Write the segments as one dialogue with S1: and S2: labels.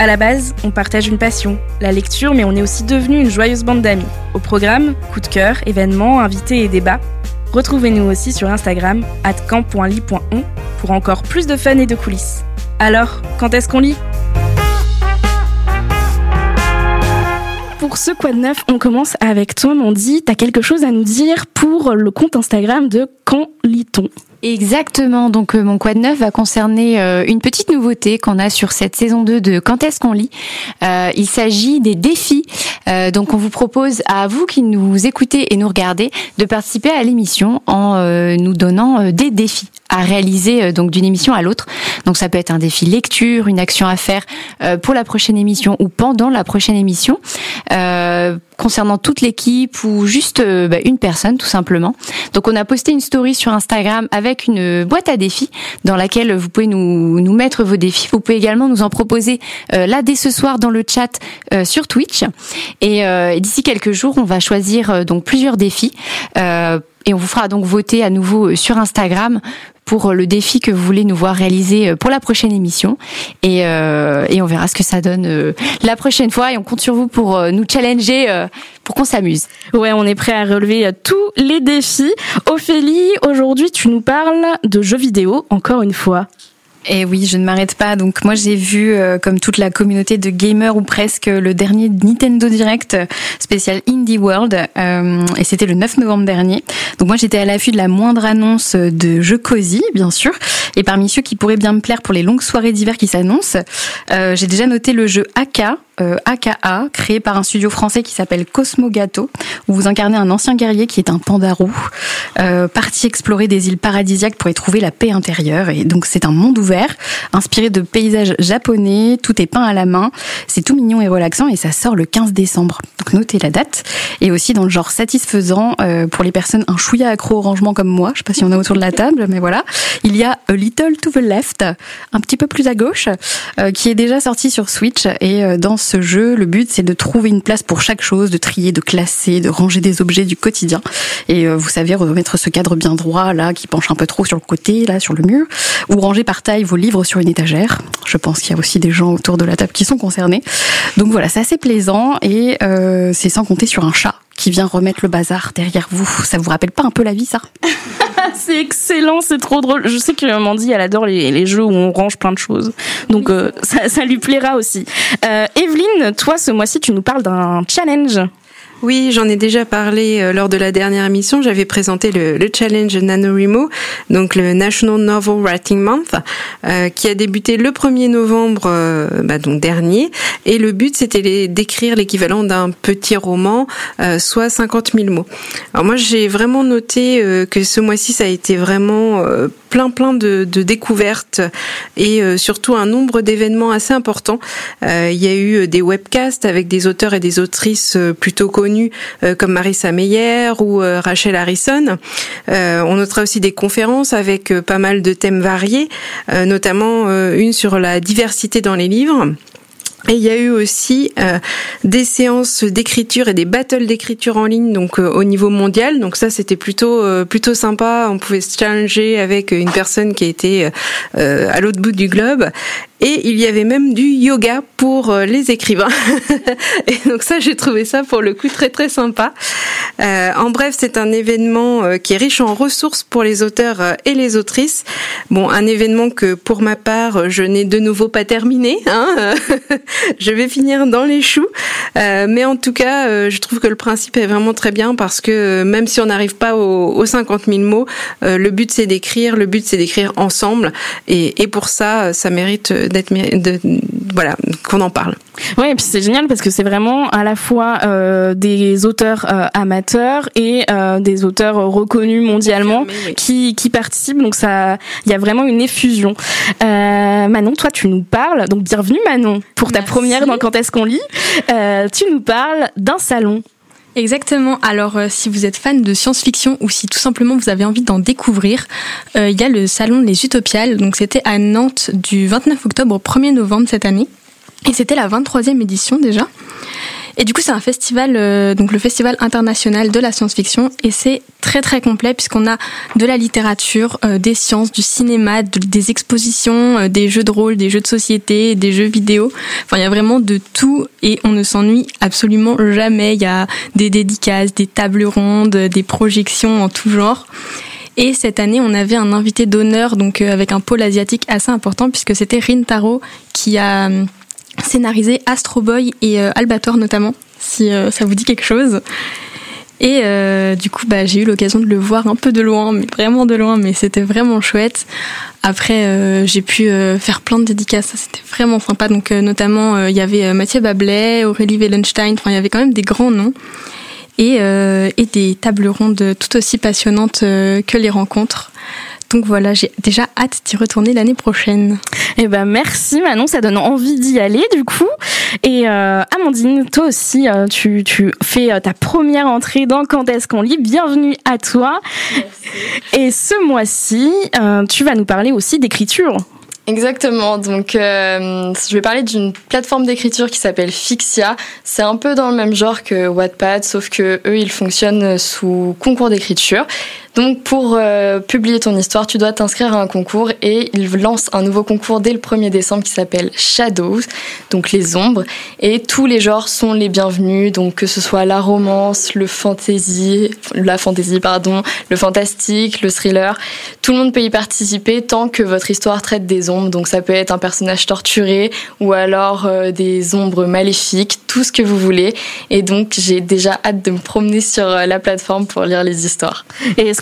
S1: À la base, on partage une passion, la lecture, mais on est aussi devenu une joyeuse bande d'amis. Au programme, coup de cœur, événements, invités et débats. Retrouvez-nous aussi sur Instagram, camp.ly.on, pour encore plus de fun et de coulisses. Alors, quand est-ce qu'on lit? Pour ce quoi de neuf, on commence avec toi, Mandy. T'as quelque chose à nous dire pour le compte Instagram de Quand lit-on?
S2: Exactement. Donc euh, mon quad neuf va concerner euh, une petite nouveauté qu'on a sur cette saison 2 de Quand est-ce qu'on lit? Euh, il s'agit des défis. donc on vous propose à vous qui nous écoutez et nous regardez de participer à l'émission en nous donnant des défis à réaliser donc d'une émission à l'autre. Donc ça peut être un défi lecture, une action à faire pour la prochaine émission ou pendant la prochaine émission concernant toute l'équipe ou juste bah, une personne tout simplement. Donc on a posté une story sur Instagram avec une boîte à défis dans laquelle vous pouvez nous, nous mettre vos défis. Vous pouvez également nous en proposer euh, là dès ce soir dans le chat euh, sur Twitch. Et euh, d'ici quelques jours, on va choisir donc plusieurs défis. et on vous fera donc voter à nouveau sur Instagram pour le défi que vous voulez nous voir réaliser pour la prochaine émission. Et, euh, et on verra ce que ça donne euh, la prochaine fois. Et on compte sur vous pour euh, nous challenger, pour qu'on s'amuse.
S1: Ouais, on est prêt à relever tous les défis. Ophélie, aujourd'hui, tu nous parles de jeux vidéo, encore une fois.
S3: Et oui, je ne m'arrête pas. Donc moi j'ai vu, euh, comme toute la communauté de gamers ou presque, le dernier Nintendo Direct spécial Indie World. Euh, et c'était le 9 novembre dernier. Donc moi j'étais à l'affût de la moindre annonce de jeux cosy, bien sûr. Et parmi ceux qui pourraient bien me plaire pour les longues soirées d'hiver qui s'annoncent, euh, j'ai déjà noté le jeu AK, euh, AKA, créé par un studio français qui s'appelle Cosmo Gato, où vous incarnez un ancien guerrier qui est un pandarou, euh, parti explorer des îles paradisiaques pour y trouver la paix intérieure. Et donc c'est un monde ouvert, inspiré de paysages japonais, tout est peint à la main, c'est tout mignon et relaxant et ça sort le 15 décembre. Donc notez la date. Et aussi dans le genre satisfaisant euh, pour les personnes un chouïa accro au rangement comme moi, je sais pas si on a autour de la table, mais voilà, il y a A Little to the Left, un petit peu plus à gauche, euh, qui est déjà sorti sur Switch et euh, dans ce jeu, le but c'est de trouver une place pour chaque chose, de trier, de classer, de ranger des objets du quotidien. Et euh, vous savez remettre ce cadre bien droit là, qui penche un peu trop sur le côté, là sur le mur, ou ranger par taille vos livres sur une étagère. Je pense qu'il y a aussi des gens autour de la table qui sont concernés. Donc voilà, c'est assez plaisant et euh, c'est sans compter sur un chat qui vient remettre le bazar derrière vous. Ça vous rappelle pas un peu la vie, ça?
S1: C'est excellent, c'est trop drôle. Je sais que Mandy, elle adore les, jeux où on range plein de choses. Donc euh, ça, lui plaira aussi. Euh, Evelyne, toi, ce mois-ci, tu nous parles d'un challenge.
S4: Oui, j'en ai déjà parlé euh, lors de la dernière émission. J'avais présenté le, le, challenge NaNoWriMo, donc le National Novel Writing Month, euh, qui a débuté le 1er novembre euh, bah, donc dernier. Et le but, c'était d'écrire l'équivalent d'un petit roman, soit 50 000 mots. Alors moi, j'ai vraiment noté que ce mois-ci, ça a été vraiment plein plein de, découvertes et surtout un nombre d'événements assez importants. il y a eu des webcasts avec des auteurs et des autrices plutôt connus euh, comme Marissa Meyer ou euh, Rachel Harrison. Euh, on notera aussi des conférences avec pas mal de thèmes variés, notamment une sur la diversité dans les livres. Et il y a eu aussi des séances d'écriture et des battles d'écriture en ligne donc au niveau mondial. Donc ça c'était plutôt plutôt sympa. On pouvait se challenger avec une personne qui était à l'autre bout du globe. Et il y avait même du yoga pour les écrivains. et donc ça j'ai trouvé ça pour le coup très très sympa. en bref c'est un événement qui est riche en ressources pour les auteurs et les autrices. Bon un événement que pour ma part je n'ai de nouveau pas terminé. Hein je vais finir dans les choux. Euh, mais en tout cas, euh, je trouve que le principe est vraiment très bien parce que euh, même si on n'arrive pas aux, 50 000 mots, le but c'est d'écrire, le but c'est d'écrire ensemble. Et, et, pour ça, ça mérite d'être, de, voilà, qu'on en parle.
S1: Oui, et puis c'est génial parce que c'est vraiment à la fois euh, des auteurs euh, amateurs et euh, des auteurs reconnus mondialement qui, qui participent. Donc ça, il y a vraiment une effusion. Manon, toi, tu nous parles. Donc bienvenue Manon pour ta première dans Quand est-ce qu'on lit? tu nous parles d'un salon
S5: Exactement. Alors, euh, si vous êtes fan de science-fiction ou si tout simplement vous avez envie d'en découvrir, euh, il y a le salon Les Utopiales. Donc, c'était à Nantes du 29 octobre au 1er novembre cette année. Et c'était la 23e édition déjà. Et du coup, c'est un festival, euh, donc le Festival international de la science-fiction, et c'est très très complet puisqu'on a de la littérature, euh, des sciences, du cinéma, des expositions, euh, des jeux de rôle, des jeux de société, des jeux vidéo. Enfin, il y a vraiment de tout et on ne s'ennuie absolument jamais. Il y a des dédicaces, des tables rondes, des projections en tout genre. Et cette année, on avait un invité d'honneur, donc avec un pôle asiatique assez important, puisque c'était Rintaro qui a scénarisé Astro Boy et euh, Albator notamment, si euh, ça vous dit quelque chose. Et euh, du coup, bah, j'ai eu l'occasion de le voir un peu de loin, mais vraiment de loin, mais c'était vraiment chouette. Après, j'ai pu faire plein de dédicaces, c'était vraiment sympa. Donc, notamment, il y avait Mathieu Bablet, Aurélie Wellenstein, enfin, il y avait quand même des grands noms. Et des tables rondes tout aussi passionnantes que les rencontres. Donc voilà, j'ai déjà hâte d'y retourner l'année prochaine.
S1: Eh ben merci Manon, ça donne envie d'y aller du coup. Et euh, Amandine, toi aussi, euh, tu, tu fais euh, ta première entrée dans Quand est-ce qu'on lit? Bienvenue à toi. Et ce mois-ci, tu vas nous parler aussi d'écriture.
S6: Exactement. Donc, euh, je vais parler d'une plateforme d'écriture qui s'appelle Fixia. C'est un peu dans le même genre que Wattpad, sauf que eux, ils fonctionnent sous concours d'écriture. Donc pour euh, publier ton histoire, tu dois t'inscrire à un concours et ils lancent un nouveau concours dès le 1er décembre qui s'appelle Shadows, donc les ombres. Et tous les genres sont les bienvenus, donc que ce soit la romance, le fantasy, la fantasy pardon, le fantastique, le thriller, tout le monde peut y participer tant que votre histoire traite des ombres. Donc ça peut être un personnage torturé ou alors euh, des ombres maléfiques, tout ce que vous voulez. Et donc j'ai déjà hâte de me promener sur euh, la plateforme pour lire les histoires.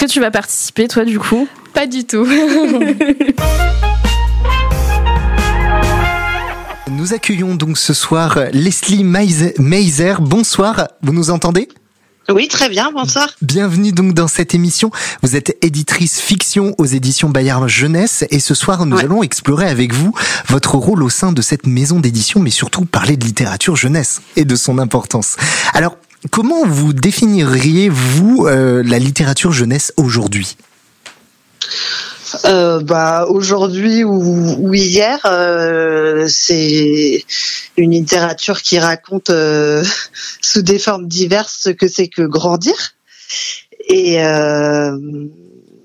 S1: Que tu vas participer, toi, du coup
S6: Pas du tout.
S7: Nous accueillons donc ce soir Leslie Meiser. Bonsoir, vous nous entendez?
S8: Oui, très bien, bonsoir.
S7: Bienvenue donc dans cette émission. Vous êtes éditrice fiction aux éditions Bayard Jeunesse et ce soir nous allons explorer avec vous votre rôle au sein de cette maison d'édition mais surtout parler de littérature jeunesse et de son importance. Alors, Comment vous définiriez-vous euh, la littérature jeunesse aujourd'hui?
S8: Euh, bah aujourd'hui ou, hier, euh, c'est une littérature qui raconte sous des formes diverses ce que c'est que grandir, et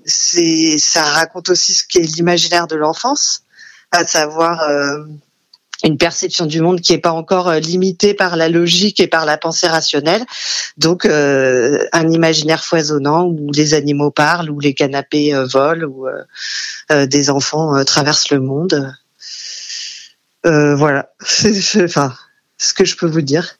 S8: c'est ça raconte aussi ce qu'est l'imaginaire de l'enfance, à savoir une perception du monde qui n'est pas encore euh, limitée par la logique et par la pensée rationnelle. Donc euh, un imaginaire foisonnant où les animaux parlent, où les canapés euh, volent, où des enfants traversent le monde. voilà, enfin ce que je peux vous dire.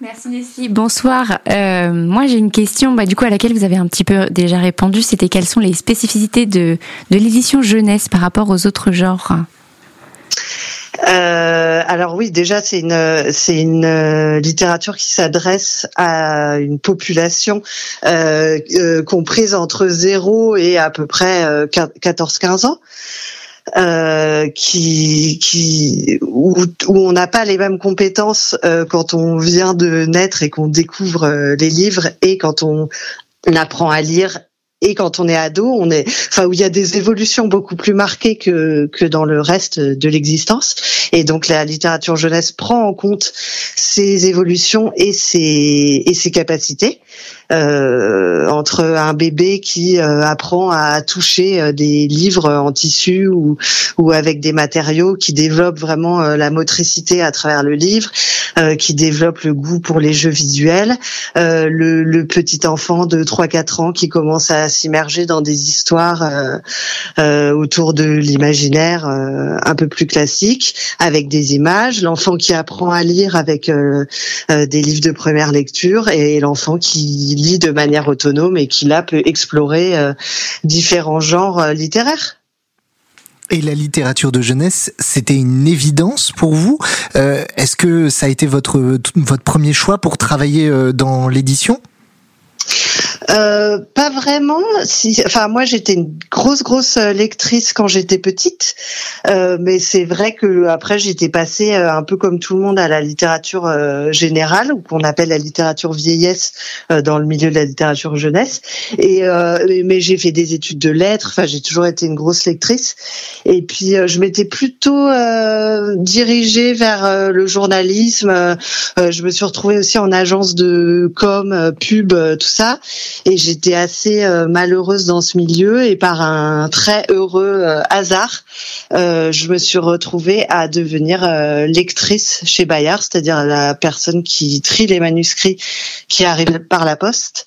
S2: Merci Nessie. Bonsoir. moi j'ai une question, bah, du coup à laquelle vous avez un petit peu déjà répondu. C'était quelles sont les spécificités de, de l'édition jeunesse par rapport aux autres genres?
S8: Euh, alors oui, déjà c'est une c'est une euh, littérature qui s'adresse à une population euh, comprise entre 0 et à peu près 14-15 ans. Euh, qui, qui où, où on n'a pas les mêmes compétences quand on vient de naître et qu'on découvre les livres et quand on apprend à lire et quand on est ado, on est, enfin, où il y a des évolutions beaucoup plus marquées que que dans le reste de l'existence. Et donc la littérature jeunesse prend en compte ces évolutions et ses et ses capacités. Euh, entre un bébé qui euh, apprend à toucher euh, des livres en tissu ou, ou avec des matériaux, qui développe vraiment la motricité à travers le livre, qui développe le goût pour les jeux visuels, le, le, petit enfant de 3-4 ans qui commence à s'immerger dans des histoires autour de l'imaginaire un peu plus classique, avec des images, l'enfant qui apprend à lire avec des livres de première lecture et l'enfant qui lit de manière autonome et qui là peut explorer euh, différents genres euh, littéraires.
S7: Et la littérature de jeunesse, c'était une évidence pour vous? Euh, Est-ce que ça a été votre votre premier choix pour travailler dans l'édition?
S8: Euh, pas vraiment. Si, enfin, moi, j'étais une grosse, grosse euh, lectrice quand j'étais petite, euh, mais c'est vrai que après, j'étais passée euh, un peu comme tout le monde à la littérature euh, générale, ou qu'on appelle la littérature vieillesse dans le milieu de la littérature jeunesse. Et mais j'ai fait des études de lettres. Enfin, j'ai toujours été une grosse lectrice. Et puis, je m'étais plutôt dirigée vers le journalisme. je me suis retrouvée aussi en agence de com, pub, tout ça et j'étais assez euh, malheureuse dans ce milieu et par un très heureux euh, hasard, euh, je me suis retrouvée à devenir lectrice chez Bayard, c'est-à-dire la personne qui trie les manuscrits qui arrivent par la poste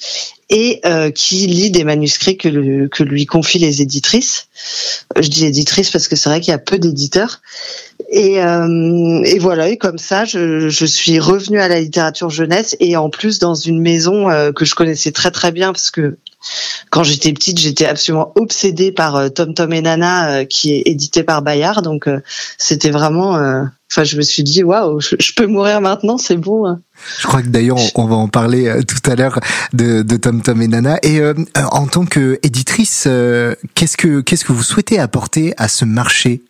S8: et qui lit des manuscrits que, que lui confient les éditrices. Je dis éditrices parce que c'est vrai qu'il y a peu d'éditeurs. Et, et, voilà, et comme ça, je, je, suis revenue à la littérature jeunesse et en plus dans une maison que je connaissais très très bien parce que quand j'étais petite, j'étais absolument obsédée par euh, Tom Tom et Nana, euh, qui est édité par Bayard. Donc euh, c'était vraiment. Enfin, je me suis dit waouh, je, peux mourir maintenant, c'est bon. Hein.
S7: Je crois que d'ailleurs on va en parler tout à l'heure de, de, Tom Tom et Nana. Et en tant qu'éditrice, qu'est-ce que qu'est-ce que vous souhaitez apporter à ce marché?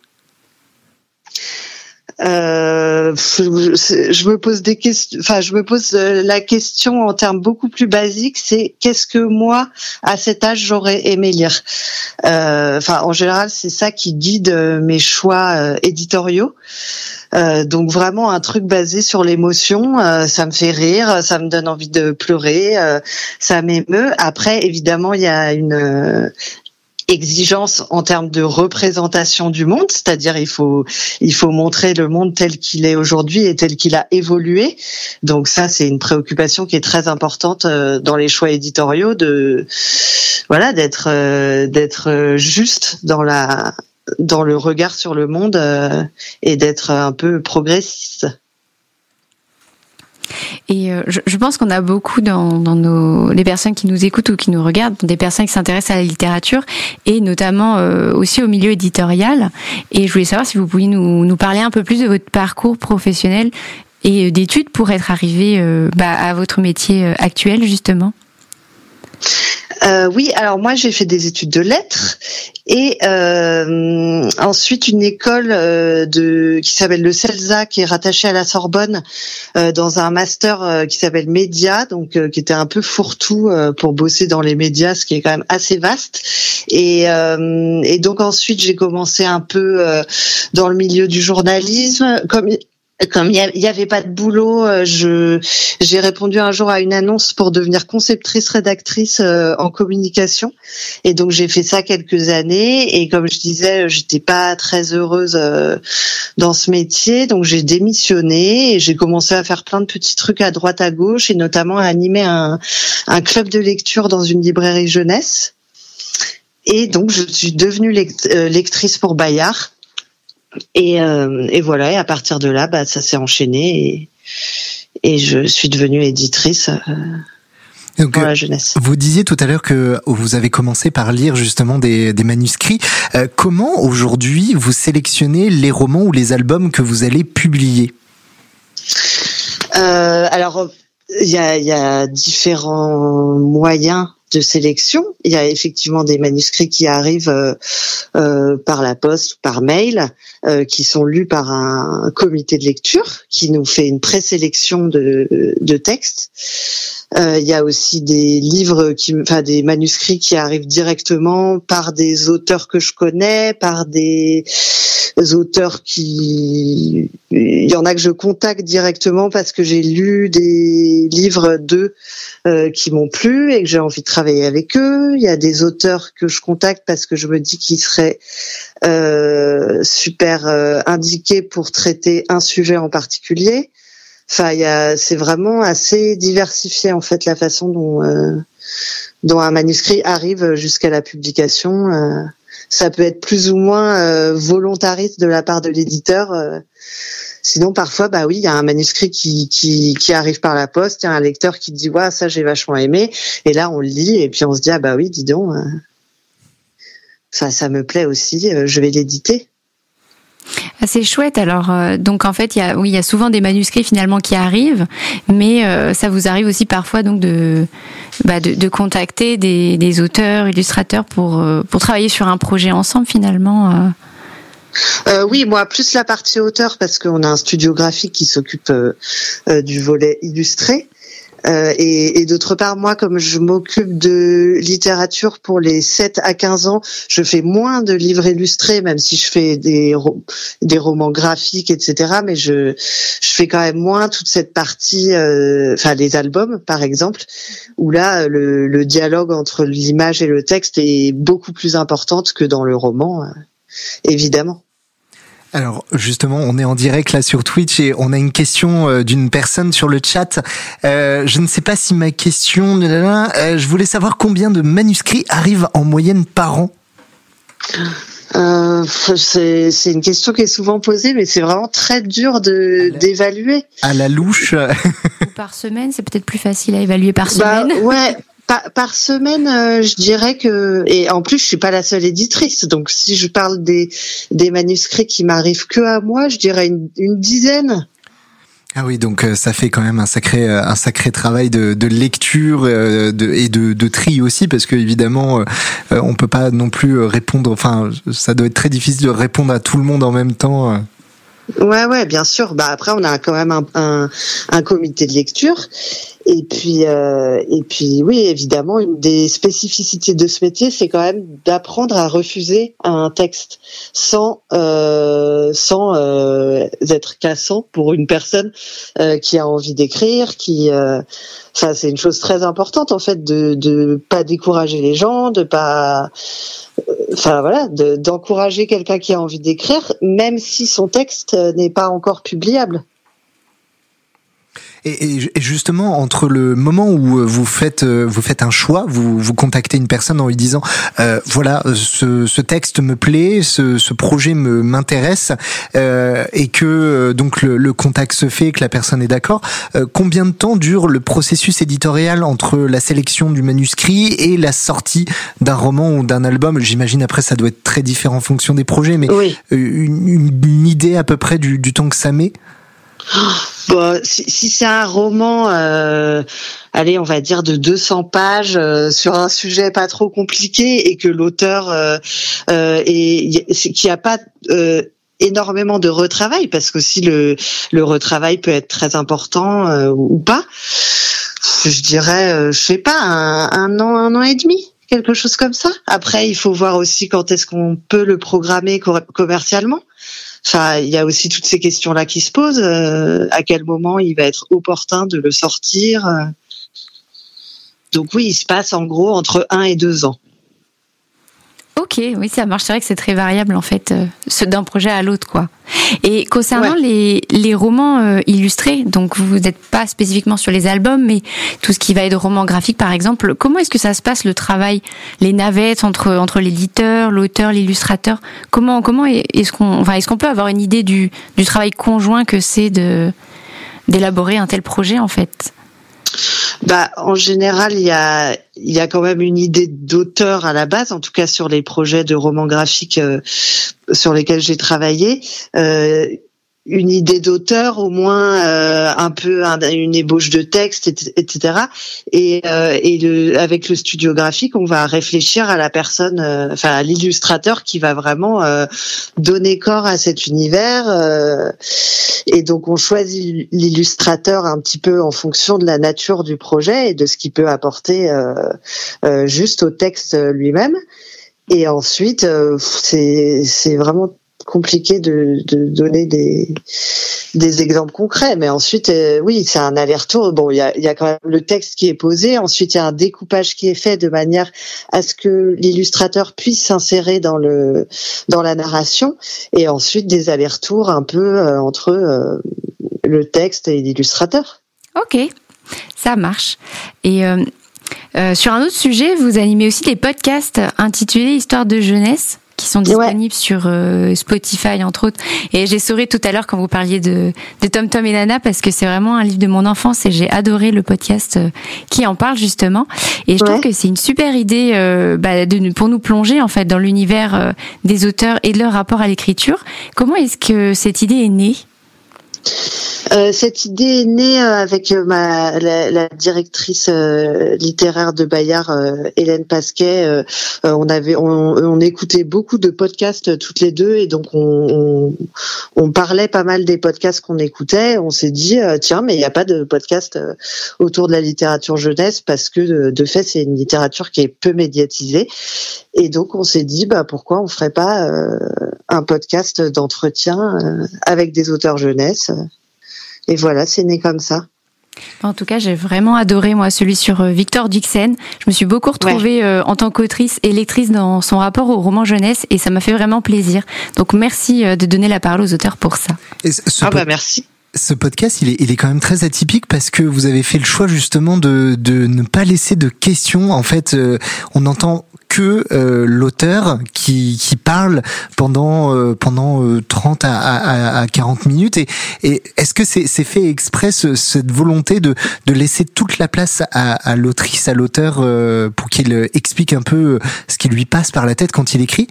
S8: Euh, je me pose des questions. Enfin, je me pose euh, la question en termes beaucoup plus basiques. C'est qu'est-ce que moi, à cet âge, j'aurais aimé lire? Euh, enfin, en général, c'est ça qui guide euh, mes choix éditoriaux. donc vraiment un truc basé sur l'émotion, ça me fait rire, ça me donne envie de pleurer, ça m'émeut. Après, évidemment, il y a une exigence en termes de représentation du monde, c'est-à-dire il faut il faut montrer le monde tel qu'il est aujourd'hui et tel qu'il a évolué. Donc ça c'est une préoccupation qui est très importante euh, dans les choix éditoriaux de voilà d'être euh, d'être juste dans la dans le regard sur le monde euh, et d'être un peu progressiste.
S2: Et euh, je, pense qu'on a beaucoup dans, dans nos, les personnes qui nous écoutent ou qui nous regardent, des personnes qui s'intéressent à la littérature et notamment euh, aussi au milieu éditorial. Et je voulais savoir si vous pouviez nous, nous parler un peu plus de votre parcours professionnel et d'études pour être arrivé euh, bah, à votre métier actuel justement.
S8: Euh, oui, alors moi j'ai fait des études de lettres et euh, ensuite une école euh, de qui s'appelle le CELSA qui est rattachée à la Sorbonne euh, dans un master euh, qui s'appelle Média donc qui était un peu fourre-tout pour bosser dans les médias ce qui est quand même assez vaste. Et, et donc ensuite j'ai commencé un peu dans le milieu du journalisme comme comme il n'y avait pas de boulot, euh, je j'ai répondu un jour à une annonce pour devenir conceptrice rédactrice euh, en communication. Et donc j'ai fait ça quelques années. Et comme je disais, j'étais pas très heureuse euh, dans ce métier, donc j'ai démissionné et j'ai commencé à faire plein de petits trucs à droite à gauche et notamment à animer un un club de lecture dans une librairie jeunesse. Et donc je suis devenue lectrice pour Bayard et, euh, et, voilà, et à partir de là, bah, ça s'est enchaîné et, et, je suis devenue éditrice. Euh, pour la jeunesse.
S7: Vous disiez tout à l'heure que vous avez commencé par lire justement des, des manuscrits. Euh, comment aujourd'hui vous sélectionnez les romans ou les albums que vous allez publier?
S8: Euh, Alors, il y a, y a différents moyens de sélection. Il y a effectivement des manuscrits qui arrivent euh, euh, par la poste ou par mail, euh, qui sont lus par un comité de lecture qui nous fait une présélection de, textes. Il y a aussi des livres, qui, enfin des manuscrits qui arrivent directement par des auteurs que je connais, par des auteurs qui, il y en a que je contacte directement parce que j'ai lu des livres d'eux qui m'ont plu et que j'ai envie de travailler avec eux. Il y a des auteurs que je contacte parce que je me dis qu'ils seraient euh, super euh, indiqués pour traiter un sujet en particulier. Enfin, c'est vraiment assez diversifié en fait la façon dont euh, dont un manuscrit arrive jusqu'à la publication. Euh, ça peut être plus ou moins euh, volontariste de la part de l'éditeur. Sinon, parfois, bah oui, il y a un manuscrit qui, qui, qui arrive par la poste, il y a un lecteur qui dit ouais, ça j'ai vachement aimé, et là on le lit et puis on se dit ah bah oui, dis donc, ça ça me plaît aussi, je vais l'éditer.
S2: C'est chouette. Alors, euh, donc en fait, il y a, souvent des manuscrits finalement qui arrivent, mais euh, ça vous arrive aussi parfois donc de, bah, de, de, contacter des, auteurs, illustrateurs pour euh, pour travailler sur un projet ensemble finalement.
S8: Oui, moi plus la partie auteur parce qu'on a un studio graphique qui s'occupe du volet illustré. Euh, et, et d'autre part, moi, comme je m'occupe de littérature pour les 7 à 15 ans, je fais moins de livres illustrés, même si je fais des, des romans graphiques, etc. Mais je, je fais quand même moins toute cette partie, euh, enfin les albums, par exemple, où là, le, le dialogue entre l'image et le texte est beaucoup plus importante que dans le roman, euh, évidemment.
S7: Alors justement, on est en direct là sur Twitch et on a une question euh, d'une personne sur le chat. Euh, je ne sais pas si ma question, euh, je voulais savoir combien de manuscrits arrivent en moyenne par an.
S8: Euh, c'est une question qui est souvent posée, mais c'est vraiment très dur de d'évaluer.
S7: À la louche.
S2: par semaine, c'est peut-être plus facile à évaluer par
S8: bah,
S2: semaine.
S8: ouais, par, semaine, euh, je dirais que et en plus je suis pas la seule éditrice, donc si je parle des des manuscrits qui m'arrivent que à moi, je dirais une, une dizaine.
S7: Ah oui, donc euh, ça fait quand même un sacré euh, un sacré travail de, de lecture de, et de, de tri aussi parce que évidemment on peut pas non plus répondre. Enfin, ça doit être très difficile de répondre à tout le monde en même temps.
S8: Ouais, ouais, bien sûr. Bah après, on a quand même un, un, un comité de lecture et puis, euh, et puis, oui, évidemment, une des spécificités de ce métier, c'est quand même d'apprendre à refuser un texte sans, euh, sans euh, être cassant pour une personne euh, qui a envie d'écrire, qui, euh, enfin, c'est une chose très importante en fait de de pas décourager les gens, de pas, enfin voilà, d'encourager quelqu'un qui a envie d'écrire, même si son texte n'est pas encore publiable.
S7: Et, et, justement, entre le moment où euh, vous faites euh, vous faites un choix, vous vous contactez une personne en lui disant euh, voilà ce, ce, texte me plaît, ce, ce projet me m'intéresse euh, et que euh, donc le, le, contact se fait, que la personne est d'accord. combien de temps dure le processus éditorial entre la sélection du manuscrit et la sortie d'un roman ou d'un album? J'imagine après ça doit être très différent en fonction des projets, mais une, une, idée à peu près du, du temps que ça met?
S8: Bon, si, si c'est un roman, euh, allez, on va dire de 200 pages euh, sur un sujet pas trop compliqué et que l'auteur euh, euh est, qui a pas euh, énormément de retravail, parce que si le, le retravail peut être très important euh, ou pas, je dirais, je sais pas, un, un an, un an et demi quelque chose comme ça. Après, il faut voir aussi quand est-ce qu'on peut le programmer commercialement. Enfin, il y a aussi toutes ces questions-là qui se posent. Euh, à quel moment il va être opportun de le sortir? Euh. Donc oui, il se passe en gros entre un et deux ans.
S2: Ok, oui, ça marche. C'est vrai que c'est très variable en fait, euh, d'un projet à l'autre, quoi. Et concernant les, les romans euh, illustrés, donc vous n'êtes pas spécifiquement sur les albums, mais tout ce qui va être roman graphique, par exemple, comment est-ce que ça se passe le travail, les navettes entre entre l'éditeur, l'auteur, l'illustrateur Comment comment est-ce qu'on, enfin, est-ce qu'on peut avoir une idée du du travail conjoint que c'est de d'élaborer un tel projet en fait?
S8: Bah, en général, il y a, il y a quand même une idée d'auteur à la base, en tout cas sur les projets de romans graphiques euh, sur lesquels j'ai travaillé. Euh, une idée d'auteur, au moins euh, un peu une ébauche de texte, etc. Et, euh, et le, avec le studio graphique, on va réfléchir à la personne, euh, enfin à l'illustrateur qui va vraiment euh, donner corps à cet univers. et donc on choisit l'illustrateur un petit peu en fonction de la nature du projet et de ce qu'il peut apporter juste au texte lui-même. Et ensuite, c'est vraiment compliqué de, donner des, exemples concrets, mais ensuite, euh, oui, c'est un aller-retour. Bon, il y a, y a quand même le texte qui est posé, ensuite il y a un découpage qui est fait de manière à ce que l'illustrateur puisse s'insérer dans le dans la narration, et ensuite des allers-retours un peu euh, entre euh, le texte et l'illustrateur.
S2: Ok, ça marche. Et sur un autre sujet, vous animez aussi des podcasts intitulés Histoire de jeunesse qui sont disponibles sur Spotify entre autres. Et j'ai souri tout à l'heure quand vous parliez de, de Tom Tom et Nana parce que c'est vraiment un livre de mon enfance et j'ai adoré le podcast qui en parle justement. Et je trouve que c'est une super idée bah, de, pour nous plonger en fait dans l'univers des auteurs et de leur rapport à l'écriture. Comment est-ce que cette idée est née?
S8: Euh, cette idée est née euh, avec euh, ma, la, directrice littéraire de Bayard, Hélène Pasquet. on avait, on, écoutait beaucoup de podcasts toutes les deux et donc on, on, parlait pas mal des podcasts qu'on écoutait. On s'est dit tiens, mais il n'y a pas de podcast autour de la littérature jeunesse parce que de, fait c'est une littérature qui est peu médiatisée. Et donc on s'est dit bah pourquoi on ferait pas un podcast d'entretien avec des auteurs jeunesse et voilà, c'est né comme ça.
S2: En tout cas, j'ai vraiment adoré moi celui sur euh, Victor Dixon. Je me suis beaucoup retrouvée euh, en tant qu'autrice et lectrice dans son rapport au roman jeunesse et ça m'a fait vraiment plaisir. Donc merci euh, de donner la parole aux auteurs pour ça.
S8: ah bah merci.
S7: Ce podcast, il est, il est quand même très atypique parce que vous avez fait le choix justement de, de ne pas laisser de questions. En fait, on entend que euh, l'auteur qui, qui parle pendant euh, pendant 30 euh, à, à, 40 minutes et, et est-ce que c'est c'est fait exprès cette volonté de de laisser toute la place à, à l'autrice à l'auteur pour qu'il explique un peu ce qui lui passe par la tête quand il écrit?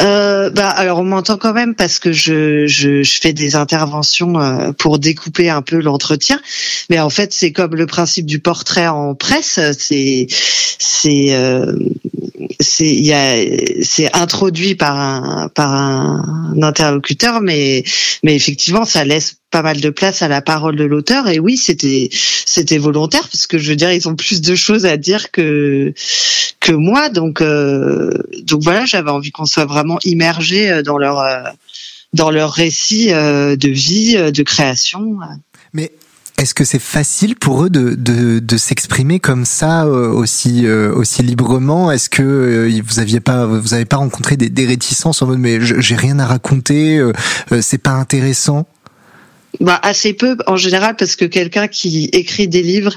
S8: Euh, bah alors on m'entend quand même parce que je, je, je fais des interventions euh, pour découper un peu l'entretien, mais en fait c'est comme le principe du portrait en presse, c'est c'est euh, c'est introduit par un par un, interlocuteur, mais mais effectivement ça laisse pas mal de place à la parole de l'auteur. Et oui c'était c'était volontaire parce que je veux dire ils ont plus de choses à dire que que moi. Donc euh, donc voilà j'avais envie qu'on soit vraiment immergé euh, dans leur euh, dans leur récit de vie de création.
S7: Mais est-ce que c'est facile pour eux de, de, de s'exprimer comme ça aussi aussi librement? Est-ce que vous aviez pas vous avez pas rencontré des, des réticences en mode mais j'ai rien à raconter, c'est pas intéressant?
S8: Bah, assez peu en général parce que quelqu'un qui écrit des livres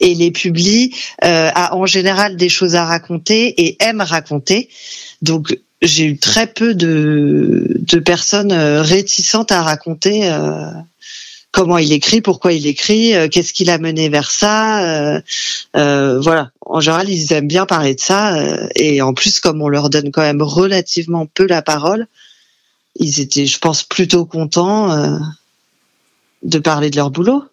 S8: et les publie euh, a en général des choses à raconter et aime raconter. Donc j'ai eu très peu de, de personnes euh, réticentes à raconter euh, comment il écrit, pourquoi il écrit, qu'est-ce qui l'a mené vers ça. voilà, en général ils aiment bien parler de ça et en plus comme on leur donne quand même relativement peu la parole, ils étaient, je pense, plutôt contents de parler de leur boulot.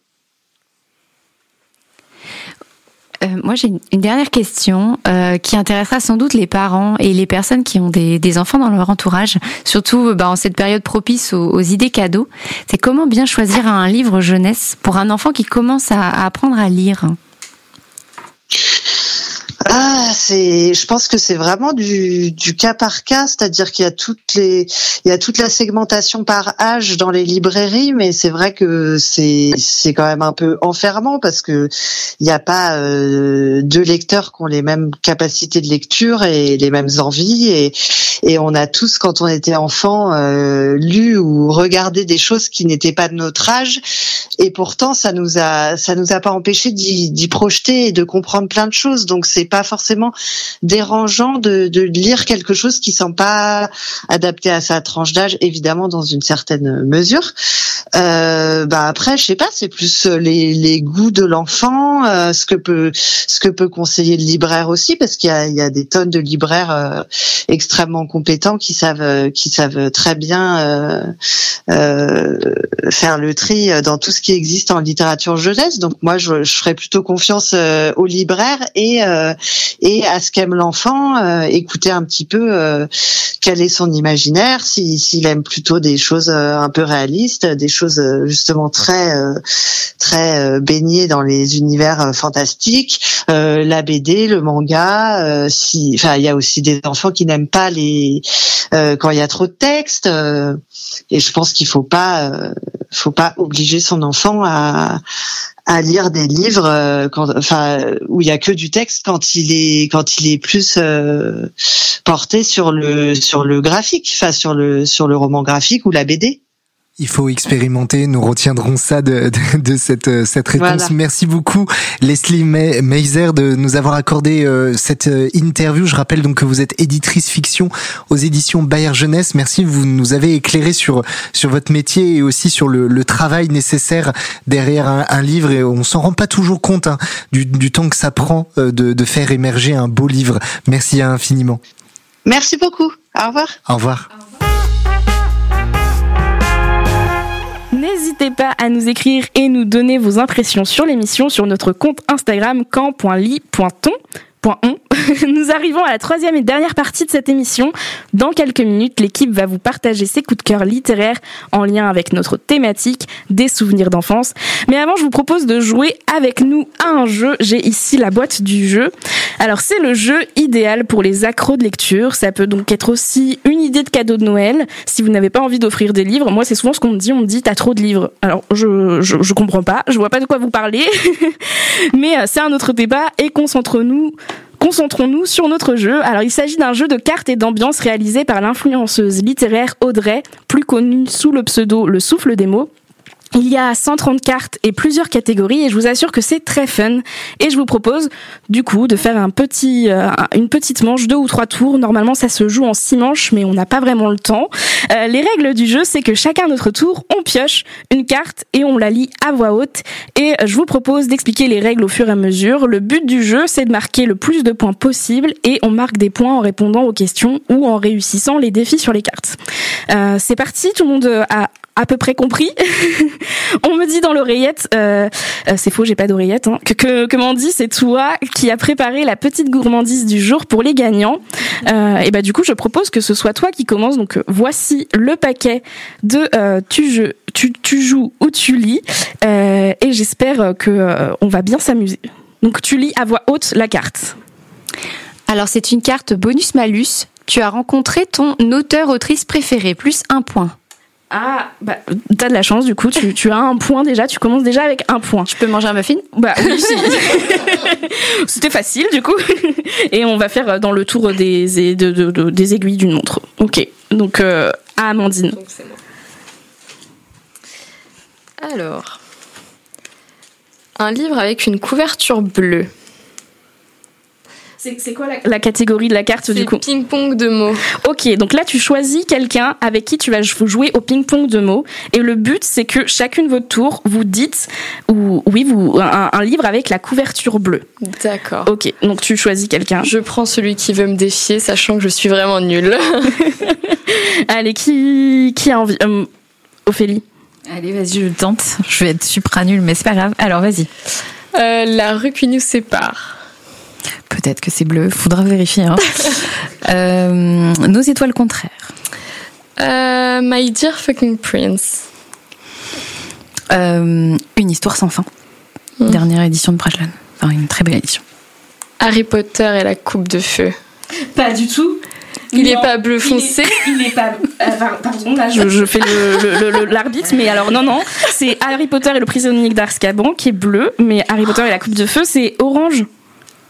S2: Euh, moi, j'ai une, dernière question euh, qui intéressera sans doute les parents et les personnes qui ont des, enfants dans leur entourage, surtout bah, en cette période propice aux, idées cadeaux. C'est comment bien choisir un livre jeunesse pour un enfant qui commence à apprendre à lire?
S8: Ah, c'est, je pense que c'est vraiment du, du cas par cas, c'est-à-dire qu'il y a toutes les, il y a toute la segmentation par âge dans les librairies, mais c'est vrai que c'est, c'est quand même un peu enfermant parce que il n'y a pas euh, deux lecteurs qui ont les mêmes capacités de lecture et les mêmes envies et, et on a tous, quand on était enfant, euh, lu ou regardé des choses qui n'étaient pas de notre âge, et pourtant ça nous a, ça nous a pas empêché d'y, projeter et de comprendre plein de choses. Donc c'est pas forcément dérangeant de, lire quelque chose qui sont pas adapté à sa tranche d'âge, évidemment dans une certaine mesure. Euh, bah après, je sais pas, c'est plus les, les goûts de l'enfant, euh, ce que peut ce que peut conseiller le libraire aussi, parce qu'il y a, il y a des tonnes de libraires euh, extrêmement compétents qui savent qui savent très bien euh, euh, faire le tri dans tout ce qui existe en littérature jeunesse. Donc moi, je, je ferais plutôt confiance aux libraires et et à ce qu'aime l'enfant, euh, écouter un petit peu euh, quel est son imaginaire, s'il aime plutôt des choses euh, un peu réalistes, des choses justement très très baignées dans les univers fantastiques, la BD, le manga. si, enfin, il y a aussi des enfants qui n'aiment pas les quand il y a trop de textes. et je pense qu'il faut pas faut pas obliger son enfant à à lire des livres euh, quand, enfin où il y a que du texte quand il est quand il est plus euh, porté sur le sur le graphique, enfin sur le sur le roman graphique ou la BD.
S7: Il faut expérimenter. Nous retiendrons ça de, de, cette, euh, cette réponse. Merci beaucoup, Leslie Meiser, de nous avoir accordé euh, cette euh, interview. Je rappelle donc que vous êtes éditrice fiction aux éditions Bayer Jeunesse. Merci. Vous nous avez éclairé sur, sur votre métier et aussi sur le, le travail nécessaire derrière un, un, livre. Et on s'en rend pas toujours compte hein, du, du, temps que ça prend de, de faire émerger un beau livre. Merci infiniment.
S8: Merci beaucoup. Au revoir.
S7: Au revoir.
S1: N'hésitez pas à nous écrire et nous donner vos impressions sur l'émission sur notre compte Instagram camp.ly.ton Nous arrivons à la troisième et dernière partie de cette émission. Dans quelques minutes, l'équipe va vous partager ses coups de cœur littéraires en lien avec notre thématique des souvenirs d'enfance. Mais avant, je vous propose de jouer avec nous à un jeu. J'ai ici la boîte du jeu. Alors, c'est le jeu idéal pour les accros de lecture. Ça peut donc être aussi une idée de cadeau de Noël. Si vous n'avez pas envie d'offrir des livres, moi, c'est souvent ce qu'on me dit. On me dit, t'as trop de livres. Alors, je, je, je comprends pas. Je vois pas de quoi vous parlez. Mais euh, c'est un autre débat et concentre-nous Concentrons-nous sur notre jeu. Alors, il s'agit d'un jeu de cartes et d'ambiance réalisé par l'influenceuse littéraire Audrey, plus connue sous le pseudo Le Souffle des mots. Il y a 130 cartes et plusieurs catégories et je vous assure que c'est très fun. Et je vous propose du coup de faire un petit, euh, une petite manche, deux ou trois tours. Normalement ça se joue en six manches mais on n'a pas vraiment le temps. Euh, les règles du jeu c'est que chacun notre tour on pioche une carte et on la lit à voix haute. Et je vous propose d'expliquer les règles au fur et à mesure. Le but du jeu c'est de marquer le plus de points possible et on marque des points en répondant aux questions ou en réussissant les défis sur les cartes. Euh, c'est parti, tout le monde a à peu près compris. on me dit dans l'oreillette, euh, euh, c'est faux, j'ai pas d'oreillette, hein, que, que, que Mandy, c'est toi qui a préparé la petite gourmandise du jour pour les gagnants. Euh, et bah du coup, je propose que ce soit toi qui commence. Donc voici le paquet de tu, jeux, tu, tu joues ou tu lis, et j'espère que on va bien s'amuser. Donc tu lis à voix haute la carte.
S2: Alors c'est une carte bonus malus. Tu as rencontré ton auteur-autrice préféré, plus un point.
S1: Ah, bah, t'as de la chance, du coup, tu, tu, as un point déjà, tu commences déjà avec un point.
S2: Je peux manger un muffin?
S1: Bah oui, si. C'était facile, du coup. Et on va faire dans le tour des, de, de, des aiguilles d'une montre. Ok, donc euh, à Amandine. Donc,
S6: Alors, un livre avec une couverture bleue.
S1: C'est quoi la, catégorie de la carte du coup
S6: Ping-pong de mots.
S1: Ok, donc là tu choisis quelqu'un avec qui tu vas jouer au ping-pong de mots. Et le but c'est que chacune de votre tour, vous dites, ou oui, vous un, livre avec la couverture bleue.
S6: D'accord.
S1: Ok, donc tu choisis quelqu'un.
S6: Je prends celui qui veut me défier, sachant que je suis vraiment nulle.
S1: Allez, qui, qui a envie euh, Ophélie?
S3: Allez, vas-y, je tente. Je vais être supra nulle, mais c'est pas grave. Alors, vas-y.
S6: Euh, la rue qui nous sépare.
S3: Peut-être que c'est bleu, faudra vérifier. Hein. euh, nos étoiles contraires.
S6: Euh, My Dear Fucking Prince.
S3: Euh, une histoire sans fin. Hmm. Dernière édition de Brajlan. Enfin, une très belle édition.
S6: Harry Potter et la coupe de feu.
S1: Pas du tout.
S6: Il n'est pas bleu foncé.
S1: Il n'est pas. Euh, pardon, là, je, je fais l'arbitre, mais alors non, non. C'est Harry Potter et le prisonnier d'Azkaban qui est bleu, mais Harry Potter et la coupe de feu, c'est orange.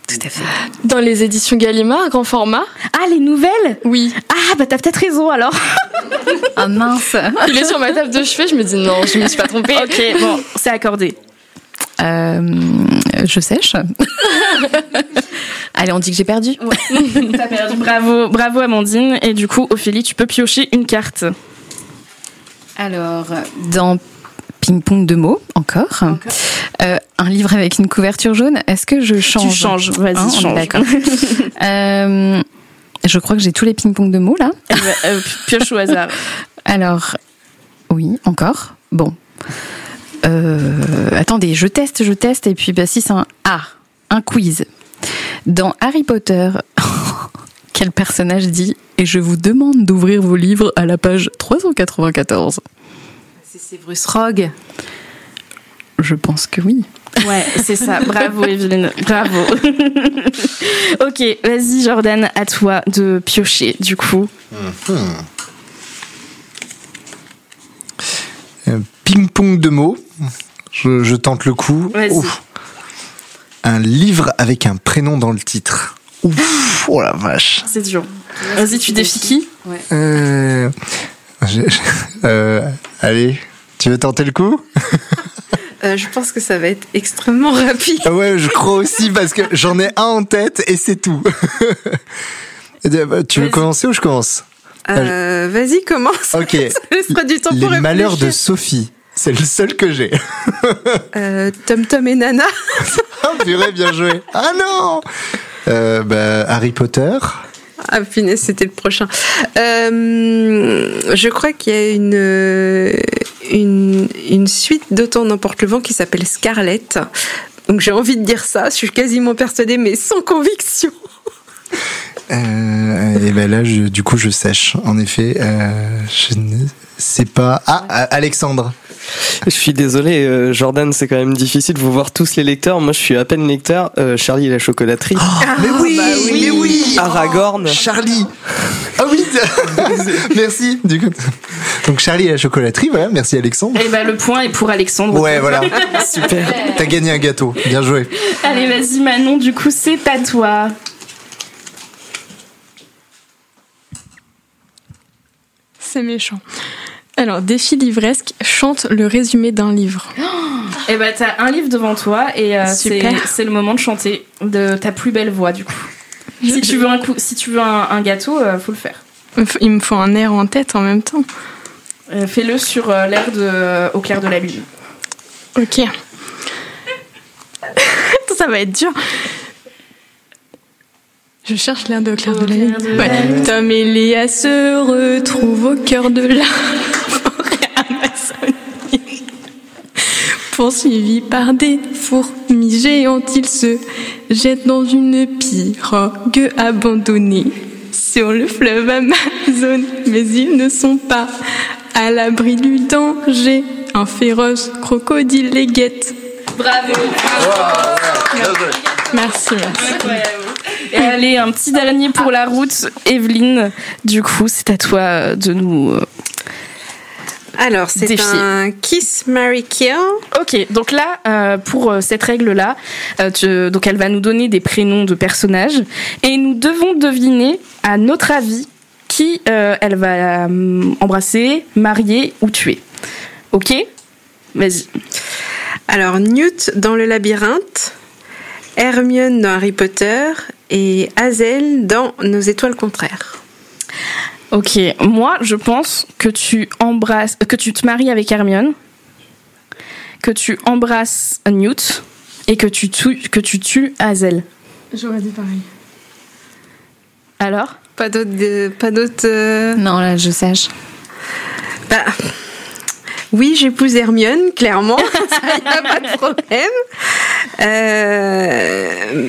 S6: Tout à fait. Dans les éditions Gallimard, grand format.
S1: Ah, les nouvelles?
S6: Oui.
S1: Ah, bah t'as peut-être raison alors.
S3: ah mince.
S6: Il est sur ma table de chevet, je me dis non, je me suis pas trompée.
S1: ok, bon, c'est accordé.
S3: Euh, je sèche. Allez, on dit que j'ai perdu.
S1: Ouais. T'as perdu. Bravo, bravo Amandine. Et du coup, Ophélie, tu peux piocher une carte.
S3: Alors, dans ping-pong de mots, encore. Euh, un livre avec une couverture jaune. Est-ce que je change Tu
S1: changes, vas-y, hein, change.
S3: D'accord. euh, je crois que j'ai tous les ping-pong de mots là.
S1: Eh ben, euh, pioche au hasard.
S3: Alors, oui, encore. Bon. Attendez, je teste, je teste, et puis bah, si c'est un... Ah, un quiz. Dans Harry Potter, quel personnage dit « Et je vous demande d'ouvrir vos livres à la page 394 »
S2: C'est Bruce Rogue.
S3: Je pense que oui.
S1: Ouais, c'est ça. Bravo, Evelyne. Bravo. ok, vas-y, Jordan, à toi de piocher, du coup.
S7: Euh, ping-pong de mots. Je, tente le coup. Un livre avec un prénom dans le titre. Ouf, oh la vache.
S1: C'est dur. Vas-y, tu défies qui?
S7: Ouais. euh, euh Allez, tu veux tenter le coup?
S4: Euh, je pense que ça va être extrêmement rapide.
S7: Ah ouais, je crois aussi parce que j'en ai un en tête et c'est tout. tu veux commencer ou je commence?
S4: Euh, Vas-y, commence.
S7: Ok.
S4: ça du temps
S7: Les malheurs de Sophie. C'est le seul que j'ai.
S4: euh, Tom Tom et Nana.
S7: ah purée, bien joué. Ah non bah, Harry Potter.
S4: Ah, finesse, c'était le prochain. Euh, je crois qu'il y a une, une, suite d'Autant n'emporte le vent qui s'appelle Scarlett. Donc j'ai envie de dire ça, je suis quasiment persuadée, mais sans conviction.
S7: Euh, et ben là, du coup, je sèche. En effet, euh, je ne sais pas. Ah, Alexandre.
S9: Je suis désolé, euh, Jordan, c'est quand même difficile. de Vous voir tous les lecteurs. Moi, je suis à peine lecteur. Euh, Charlie et la chocolaterie.
S7: Oh, mais oui, bah oui, mais oui.
S9: Aragorn.
S7: Charlie. Ah oui. merci. Du coup. Donc Charlie et la chocolaterie, voilà. Merci Alexandre.
S1: Et eh ben le point est pour Alexandre.
S7: Ouais, voilà. Super. T'as gagné un gâteau. Bien joué.
S1: Allez, vas-y Manon. Du coup, c'est à toi.
S5: C'est méchant. Alors, défi livresque, chante le résumé d'un livre.
S1: et eh ben, t'as un livre devant toi et euh, c'est le moment de chanter de ta plus belle voix, du coup. Si tu veux un, coup, si tu veux un, gâteau, euh, faut le faire.
S5: Il me faut un air en tête en même temps.
S1: Euh, fais-le sur l'air de Au clair de la lune.
S5: Ok. Ça va être dur. Je cherche l'air de Claire de la Lune. Tom et Léa se retrouvent au cœur de la Poursuivis par des fourmis géantes, ils se jettent dans une pirogue abandonnée sur le fleuve Amazon. Mais ils ne sont pas à l'abri du danger. Un féroce crocodile les guette.
S1: Bravo!
S5: merci. merci.
S1: Et allez, un petit dernier pour la route. Evelyne, du coup, c'est à toi de nous. Euh,
S4: alors, c'est un Kiss, Mary Kill.
S1: Ok, donc là, euh, pour euh, cette règle-là, donc elle va nous donner des prénoms de personnages et nous devons deviner, à notre avis, qui elle va embrasser, marier ou tuer. Ok? Vas-y.
S4: Alors, Newt dans le labyrinthe, Hermione dans Harry Potter et Hazel dans Nos étoiles contraires.
S1: Ok, moi je pense que tu embrasses, que tu te maries avec Hermione, que tu embrasses Newt et que tu tues, que tu tues Hazel.
S5: J'aurais dit pareil.
S1: Alors?
S4: Pas d'autres, pas d'autres. Euh,
S2: non là je sache.
S4: Bah, oui, j'épouse Hermione, clairement, il n'y a pas de problème. Euh,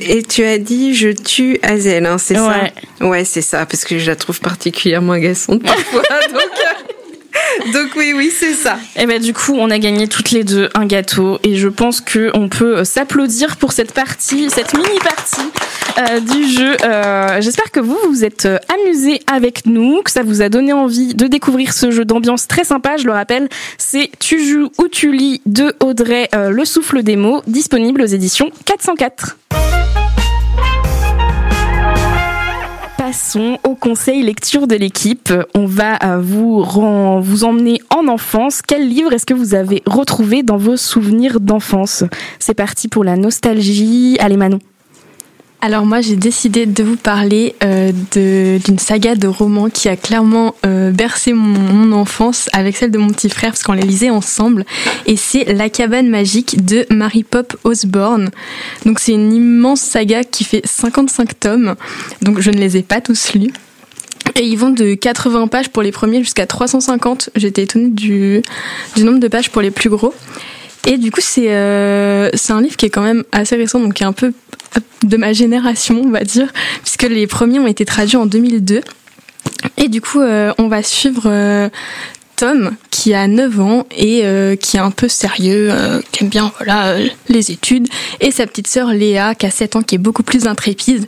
S4: et tu as dit je tue Hazel, hein, c'est ça Ouais, c'est ça, parce que je la trouve particulièrement agaçante parfois. donc, euh, donc oui, oui, c'est ça.
S1: Et eh ben du coup, on a gagné toutes les deux un gâteau et je pense que on peut s'applaudir pour cette partie, cette mini partie euh, du jeu. Euh, j'espère que vous vous êtes euh, amusés avec nous, que ça vous a donné envie de découvrir ce jeu d'ambiance très sympa. Je le rappelle, c'est Tu joues ou tu lis de Audrey Le Souffle des mots, disponible aux éditions 404. Passons au conseil lecture de l'équipe. On va vous, vous emmener en enfance. Quel livre est-ce que vous avez retrouvé dans vos souvenirs d'enfance? C'est parti pour la nostalgie. Allez Manon.
S5: Alors moi j'ai décidé de vous parler euh, d'une saga de romans qui a clairement euh, bercé mon, enfance avec celle de mon petit frère parce qu'on les lisait ensemble et c'est La cabane magique de Mary Pop Osborne. Donc c'est une immense saga qui fait 55 tomes donc je ne les ai pas tous lus. Et ils vont de 80 pages pour les premiers jusqu'à 350. J'étais étonnée du, nombre de pages pour les plus gros. Et du coup, c'est euh, c'est un livre qui est quand même assez récent, donc qui est un peu de ma génération, on va dire, puisque les premiers ont été traduits en 2002. Et du coup, euh, on va suivre euh, Tom, qui a 9 ans et euh, qui est un peu sérieux, qui aime bien voilà, les études, et sa petite sœur Léa, qui a 7 ans, qui est beaucoup plus intrépide.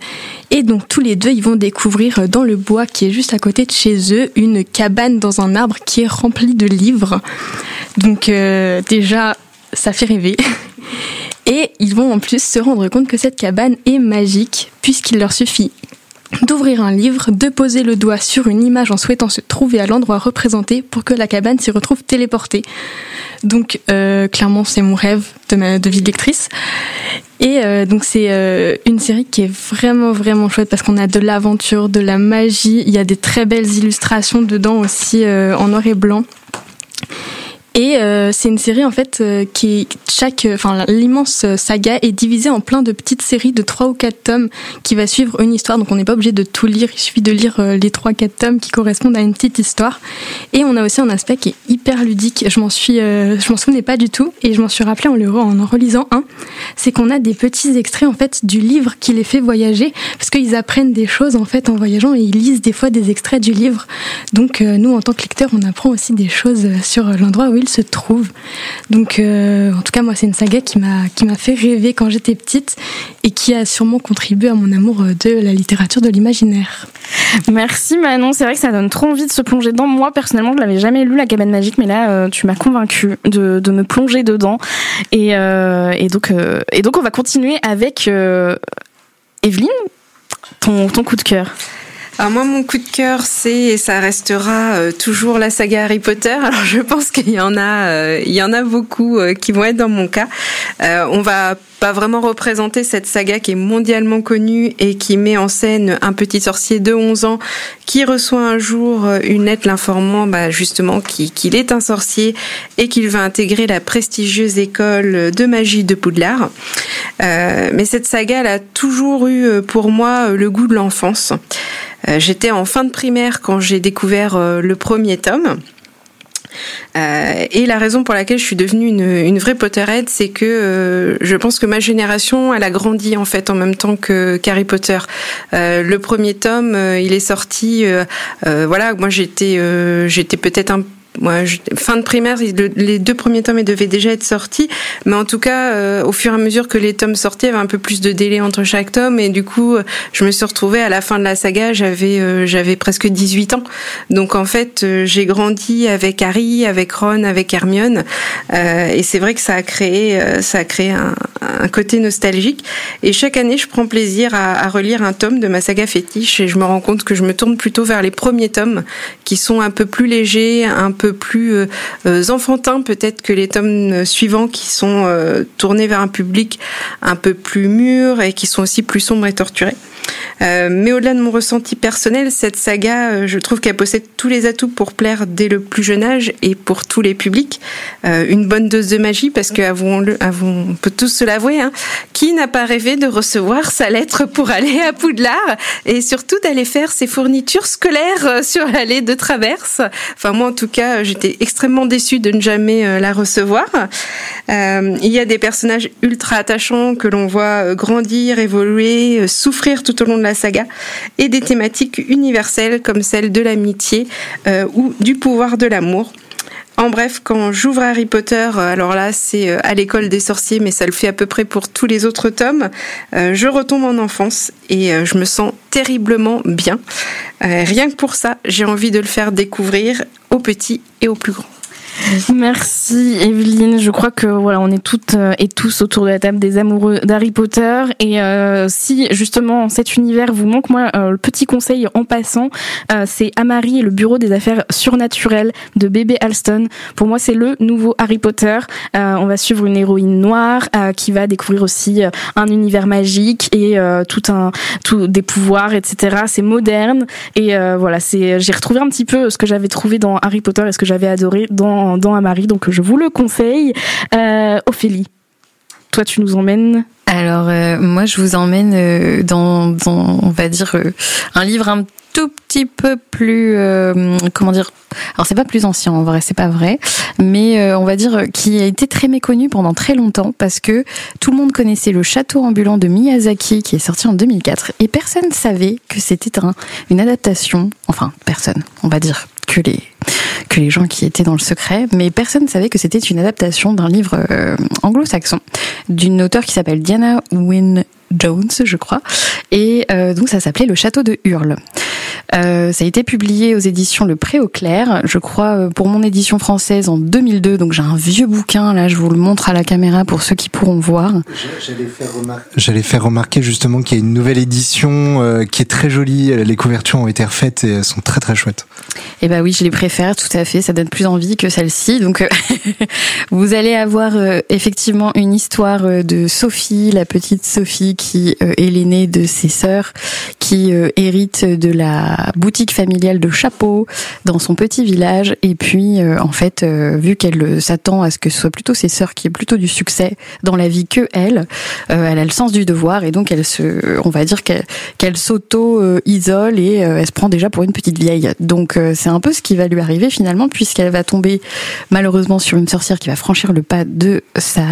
S5: Et donc tous les deux, ils vont découvrir dans le bois qui est juste à côté de chez eux une cabane dans un arbre qui est remplie de livres. Donc déjà, ça fait rêver. Et ils vont en plus se rendre compte que cette cabane est magique, puisqu'il leur suffit d'ouvrir un livre, de poser le doigt sur une image en souhaitant se trouver à l'endroit représenté pour que la cabane s'y retrouve téléportée. Donc euh, clairement c'est mon rêve de, vie de lectrice. Et euh, donc c'est euh, une série qui est vraiment vraiment chouette parce qu'on a de l'aventure, de la magie, il y a des très belles illustrations dedans aussi en noir et blanc. Et euh, c'est une série en fait euh, qui chaque, enfin l'immense saga est divisée en plein de petites séries de trois ou quatre tomes qui va suivre une histoire. Donc on n'est pas obligé de tout lire, il suffit de lire euh, les trois quatre tomes qui correspondent à une petite histoire. Et on a aussi un aspect qui est hyper ludique. Je m'en suis, je m'en souvenais pas du tout et je m'en suis rappelé en, en relisant un. C'est qu'on a des petits extraits en fait du livre qui les fait voyager parce qu'ils apprennent des choses en fait en voyageant et ils lisent des fois des extraits du livre. Donc nous en tant que lecteurs on apprend aussi des choses sur l'endroit où ils se trouve. Donc, euh, en tout cas, moi, c'est une saga qui m'a fait rêver quand j'étais petite et qui a sûrement contribué à mon amour de la littérature de l'imaginaire.
S1: Merci Manon. C'est vrai que ça donne trop envie de se plonger dedans. Moi, personnellement, je l'avais jamais lu la cabane magique, mais là, euh, tu m'as convaincu de, de, me plonger dedans. Et, euh, et donc et donc, on va continuer avec Evelyne. Ton, ton coup de cœur.
S4: Alors moi, mon coup de cœur, c'est et ça restera euh, toujours la saga Harry Potter. Alors je pense qu'il y en a, euh, il y en a beaucoup euh, qui vont être dans mon cas. on va pas vraiment représenter cette saga qui est mondialement connue et qui met en scène un petit sorcier de 11 ans qui reçoit un jour une lettre l'informant bah, justement qu'il est un sorcier et qu'il va intégrer la prestigieuse école de magie de Poudlard. mais cette saga, elle a toujours eu pour moi le goût de l'enfance. Euh, j'étais en fin de primaire quand j'ai découvert euh, le premier tome. Euh, et la raison pour laquelle je suis devenue une, vraie Potterhead, c'est que je pense que ma génération, elle a grandi en fait en même temps que qu'Harry Potter. le premier tome, il est sorti. voilà, moi j'étais, j'étais peut-être un moi, fin de primaire, les deux premiers tomes devaient déjà être sortis, mais en tout cas, euh, au fur et à mesure que les tomes sortaient, il y avait un peu plus de délai entre chaque tome, et du coup, je me suis retrouvée à la fin de la saga, j'avais euh, j'avais presque 18 ans, donc en fait, euh, j'ai grandi avec Harry, avec Ron, avec Hermione, et c'est vrai que ça a créé ça a créé un, un, côté nostalgique, et chaque année, je prends plaisir à, à relire un tome de ma saga fétiche, et je me rends compte que je me tourne plutôt vers les premiers tomes, qui sont un peu plus légers, un peu plus euh, enfantins peut-être que les tomes suivants qui sont euh, tournés vers un public un peu plus mûr et qui sont aussi plus sombres et torturés. Euh, mais au-delà de mon ressenti personnel, cette saga, je trouve qu'elle possède tous les atouts pour plaire dès le plus jeune âge et pour tous les publics. Une bonne dose de magie, parce que avouons, on peut tous se l'avouer, hein, qui n'a pas rêvé de recevoir sa lettre pour aller à Poudlard et surtout d'aller faire ses fournitures scolaires sur l'allée de traverse. Enfin moi en tout cas, j'étais extrêmement déçue de ne jamais la recevoir. il y a des personnages ultra attachants que l'on voit grandir, évoluer, souffrir tout au long de la saga, et des thématiques universelles comme celle de l'amitié euh, ou du pouvoir de l'amour. En bref, quand j'ouvre Harry Potter, euh, alors là c'est euh, à l'école des sorciers, mais ça le fait à peu près pour tous les autres tomes, je retombe en enfance et je me sens terriblement bien. Rien que pour ça, j'ai envie de le faire découvrir aux petits et aux plus grands.
S1: Merci Evelyne. Je crois que voilà, on est toutes euh, et tous autour de la table des amoureux d'Harry Potter. Et euh, si justement cet univers vous manque, moi, euh, le petit conseil en passant, c'est Amari et le Bureau des affaires surnaturelles de bébé Alston. Pour moi, c'est le nouveau Harry Potter. on va suivre une héroïne noire qui va découvrir aussi un univers magique et tout un, tout des pouvoirs, etc. C'est moderne et voilà, c'est j'ai retrouvé un petit peu ce que j'avais trouvé dans Harry Potter et ce que j'avais adoré dans dans, Amari, donc je vous le conseille. Euh, Ophélie, toi tu nous emmènes
S3: alors euh, moi je vous emmène euh, dans, on va dire un livre un tout petit peu plus comment dire alors c'est pas plus ancien en vrai c'est pas vrai mais on va dire qui a été très méconnu pendant très longtemps parce que tout le monde connaissait le château ambulant de Miyazaki qui est sorti en 2004 et personne savait que c'était un, une adaptation enfin personne on va dire que les les gens qui étaient dans le secret, mais personne ne savait que c'était une adaptation d'un livre euh, anglo-saxon d'une auteure qui s'appelle Diana Wynne Jones, je crois, et euh, donc ça s'appelait Le Château de Hurle. Euh, ça a été publié aux éditions Le Pré au Clair, je crois, euh, pour mon édition française en 2002. Donc j'ai un vieux bouquin, là, je vous le montre à la caméra pour ceux qui pourront voir.
S7: J'allais faire, remarquer justement qu'il y a une nouvelle édition euh, qui est très jolie. Les couvertures ont été refaites et elles sont très très chouettes.
S3: Eh ben oui, je les préfère tout à fait. Ça donne plus envie que celle-ci. Donc vous allez avoir effectivement une histoire de Sophie, la petite Sophie qui est l'aînée de ses sœurs, qui hérite de la boutique familiale de chapeaux dans son petit village. Et puis, euh, en fait, euh, vu qu'elle euh, s'attend à ce que ce soit plutôt ses sœurs qui aient plutôt du succès dans la vie que elle, elle a le sens du devoir et donc elle se, on va dire qu'elle s'auto-isole et elle se prend déjà pour une petite vieille. Donc c'est un peu ce qui va lui arriver finalement puisqu'elle va tomber malheureusement sur une sorcière qui va franchir le pas de sa,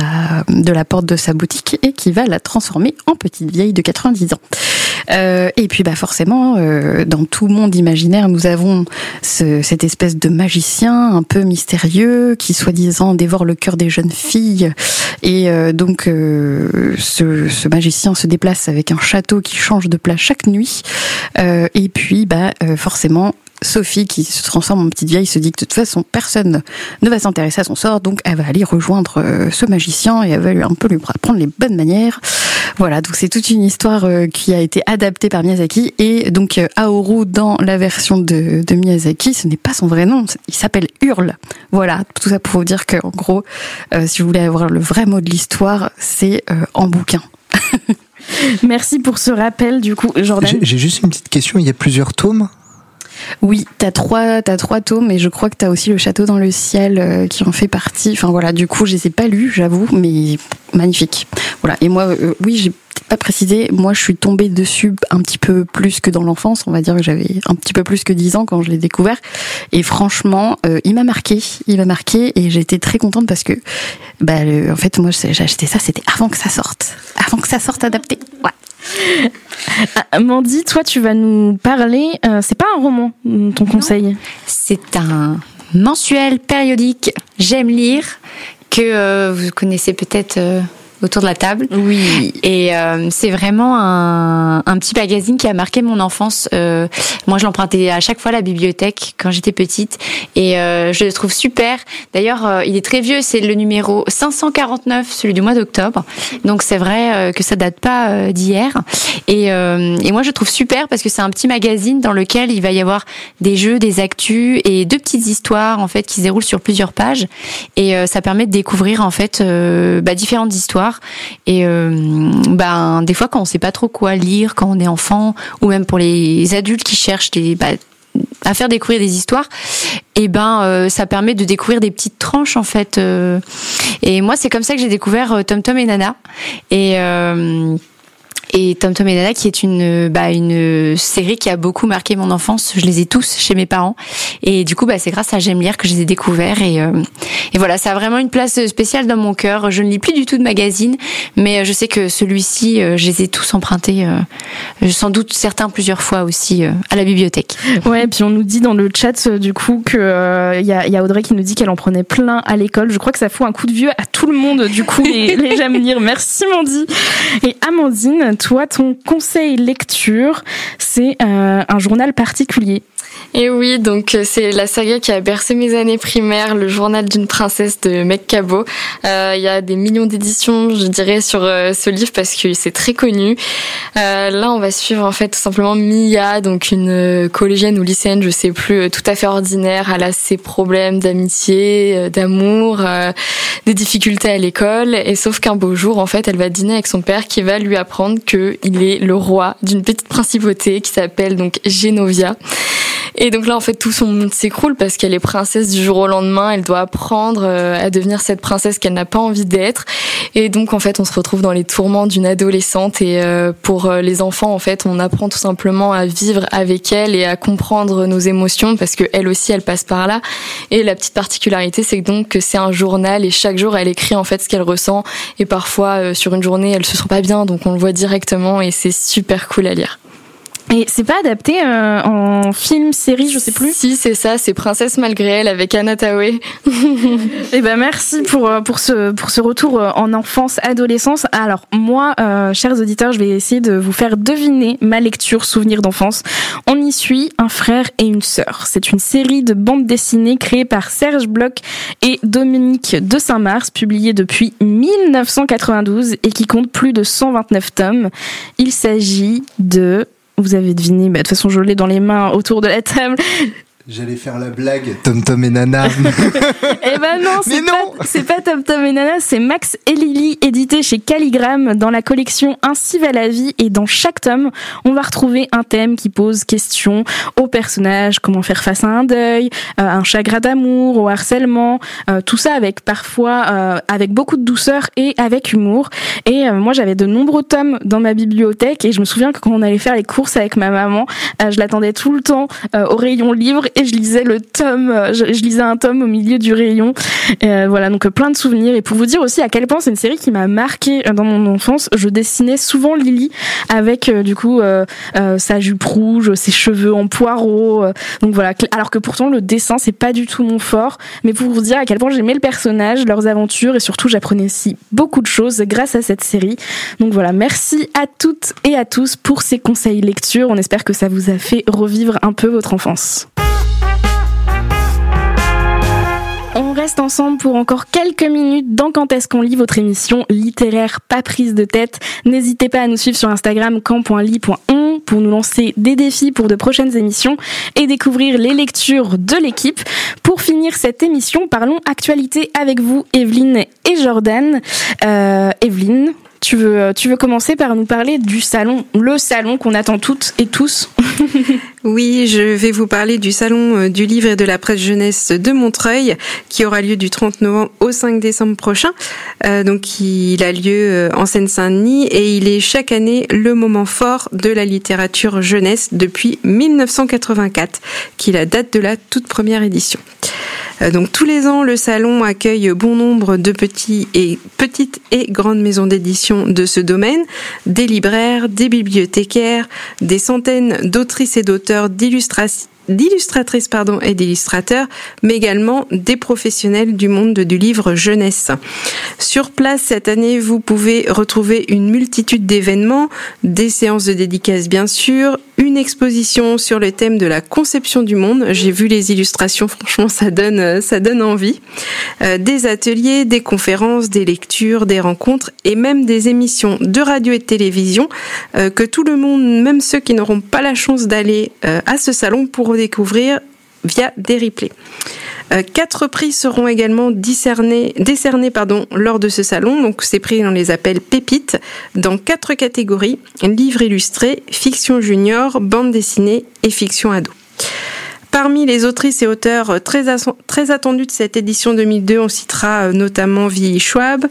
S3: de la porte de sa boutique et qui va la transformer en petite vieille de 90 ans. Et puis bah forcément, dans tout monde imaginaire, nous avons cette espèce de magicien un peu mystérieux qui soi-disant dévore le cœur des jeunes filles. Et euh, donc euh, ce, magicien se déplace avec un château qui change de place chaque nuit. Euh, et puis bah forcément Sophie, qui se transforme en petite vieille, se dit que de toute façon, personne ne va s'intéresser à son sort, donc elle va aller rejoindre euh, ce magicien et elle va un peu lui apprendre les bonnes manières. Voilà, donc c'est toute une histoire euh, qui a été adaptée par Miyazaki et donc euh, Aoru dans la version de, Miyazaki, ce n'est pas son vrai nom, il s'appelle Hurle. Voilà, tout ça pour vous dire qu'en gros, si vous voulez avoir le vrai mot de l'histoire, c'est en bouquin.
S1: Merci pour ce rappel, du coup, Jordan.
S7: J'ai juste une petite question. Il y a plusieurs tomes
S3: oui, t'as trois, as trois tomes, et je crois que t'as aussi le Château dans le ciel euh, qui en fait partie. Enfin voilà, du coup, je les ai pas lus, j'avoue, mais magnifique. Voilà. Et moi, euh, oui, j'ai peut-être pas précisé. Moi, je suis tombée dessus un petit peu plus que dans l'enfance. On va dire que j'avais un petit peu plus que 10 ans quand je l'ai découvert. Et franchement, euh, il m'a marqué. Il m'a marqué, et été très contente parce que, bah, en fait, moi, j'ai acheté ça. C'était avant que ça sorte, avant que ça sorte adapté. Ouais.
S1: Ah, Mandy, toi, tu vas nous parler. Euh, c'est pas un roman, ton conseil
S2: C'est un mensuel périodique. J'aime lire que euh, vous connaissez peut-être euh, autour de la table.
S1: Oui.
S2: Et euh, c'est vraiment un, un, petit magazine qui a marqué mon enfance. Euh, moi, je l'empruntais à chaque fois à la bibliothèque quand j'étais petite. Et euh, je le trouve super. D'ailleurs, euh, il est très vieux. C'est le numéro 549, celui du mois d'octobre. Donc, c'est vrai euh, que ça date pas d'hier. Et, et moi, je trouve super parce que c'est un petit magazine dans lequel il va y avoir des jeux, des actus et deux petites histoires, en fait, qui se déroulent sur plusieurs pages. Et ça permet de découvrir, en fait, bah, différentes histoires et euh, ben des fois quand on sait pas trop quoi lire quand on est enfant ou même pour les adultes qui cherchent bah, à faire découvrir des histoires, et ben euh, ça permet de découvrir des petites tranches en fait. Euh. et moi c'est comme ça que j'ai découvert Tom Tom et Nana. Et et Tom Tom et Nana qui est une bah, une série qui a beaucoup marqué mon enfance. Je les ai tous chez mes parents et du coup bah c'est grâce à J'aime lire que je les ai découverts et euh, et voilà ça a vraiment une place spéciale dans mon cœur. Je ne lis plus du tout de magazines, mais je sais que celui-ci euh, je les ai tous empruntés, euh, sans doute certains plusieurs fois aussi à la bibliothèque.
S1: Ouais, et puis on nous dit dans le chat du coup que il y a, y, a, Audrey qui nous dit qu'elle en prenait plein à l'école. Je crois que ça fout un coup de vieux à tout le monde du coup les, les J'aime lire. Merci Mandy et Amandine toi, ton conseil lecture, c'est euh, un journal particulier.
S6: Et oui, donc euh, c'est la saga qui a bercé mes années primaires, le journal d'une princesse de Meg Cabot. Euh, il y a des millions d'éditions, je dirais, sur ce livre parce que c'est très connu. Là, on va suivre en fait tout simplement Mia, donc une collégienne ou lycéenne, je sais plus, tout à fait ordinaire. Elle a ses problèmes d'amitié, d'amour, des difficultés à l'école. Et sauf qu'un beau jour, en fait, elle va dîner avec son père qui va lui apprendre qu'il est le roi d'une petite principauté qui s'appelle donc Genovia. Et donc là, en fait, tout son monde s'écroule parce qu'elle est princesse du jour au lendemain. Elle doit apprendre euh, à devenir cette princesse qu'elle n'a pas envie d'être. Et donc, en fait, on se retrouve dans les tourments d'une adolescente. Et euh, pour euh, les enfants, en fait, on apprend tout simplement à vivre avec elle et à comprendre nos émotions parce que elle aussi, elle passe par là. Et la petite particularité, c'est donc que c'est un journal et chaque jour, elle écrit en fait ce qu'elle ressent. Et parfois, sur une journée, elle se sent pas bien, donc on le voit directement et c'est super cool à lire.
S1: Et c'est pas adapté euh, en film, série, je sais plus?
S6: Si, c'est ça, c'est Princesse malgré elle avec Anna Tawai.
S1: Eh ben merci pour euh, pour ce pour ce retour euh, en enfance, adolescence. Alors moi, chers auditeurs, je vais essayer de vous faire deviner ma lecture souvenir d'enfance. On y suit un frère et une sœur. C'est une série de bandes dessinées créée par Serge Bloch et Dominique de Saint-Mars, publiée depuis 1992 et qui compte plus de 129 tomes. Il s'agit de vous avez deviné, bah, de toute façon je l'ai dans les mains autour de la table.
S7: J'allais faire la blague, Tom Tom et Nana.
S1: eh ben non, c'est pas, pas Tom Tom et Nana, c'est Max et Lily, édité chez Calligram dans la collection Ainsi va la vie. Et dans chaque tome, on va retrouver un thème qui pose question au personnage, comment faire face à un deuil, euh, un chagrin d'amour, au harcèlement, euh, tout ça avec parfois euh, avec beaucoup de douceur et avec humour. Et moi, j'avais de nombreux tomes dans ma bibliothèque et je me souviens que quand on allait faire les courses avec ma maman, je l'attendais tout le temps au rayon livre et je lisais le tome, euh, je, lisais un tome au milieu du rayon. Euh, voilà, donc euh, plein de souvenirs. Et pour vous dire aussi à quel point c'est une série qui m'a marqué dans mon enfance, je dessinais souvent Lily avec du coup sa jupe rouge, ses cheveux en poireau. donc voilà, alors que pourtant le dessin c'est pas du tout mon fort, mais pour vous dire à quel point j'aimais le personnage, leurs aventures et surtout j'apprenais aussi beaucoup de choses grâce à cette série. Donc voilà, merci à toutes et à tous pour ces conseils lecture. On espère que ça vous a fait revivre un peu votre enfance. Reste ensemble pour encore quelques minutes dans Quand est-ce qu'on lit votre émission littéraire pas prise de tête. N'hésitez pas à nous suivre sur Instagram camp.ly.on pour nous lancer des défis pour de prochaines émissions et découvrir les lectures de l'équipe. Pour finir cette émission, parlons actualité avec vous, Evelyne et Jordan. Euh, Evelyne, tu veux, tu veux commencer par nous parler du salon, le salon qu'on attend toutes et tous
S4: Oui, je vais vous parler du salon euh, du livre et de la presse jeunesse de Montreuil qui aura lieu du 30 novembre au 5 décembre prochain. Euh, donc il a lieu euh, en Seine-Saint-Denis et il est chaque année le moment fort de la littérature jeunesse depuis 1984, qui est la date de la toute première édition. Euh, donc tous les ans, le salon accueille bon nombre de petites et grandes maisons d'édition de ce domaine, des libraires, des bibliothécaires, des centaines d'autrices et d'auteurs d'illustrations d'illustratrices pardon et d'illustrateurs, mais également des professionnels du monde du livre jeunesse. Sur place cette année, vous pouvez retrouver une multitude d'événements, des séances de dédicaces bien sûr, une exposition sur le thème de la conception du monde. J'ai vu les illustrations, franchement ça donne ça donne envie. Euh, des ateliers, des conférences, des lectures, des rencontres et même des émissions de radio et de télévision euh, que tout le monde, même ceux qui n'auront pas la chance d'aller euh, à ce salon, pourront redécouvrir via des replays. Euh, quatre prix seront également décernés, lors de ce salon. Donc ces prix, on les appelle pépites, dans quatre catégories livres illustrés, fiction junior, bande dessinée et fiction ado. Parmi les autrices et auteurs très, attendus de cette édition 2002, on citera euh, notamment Vi Schwab,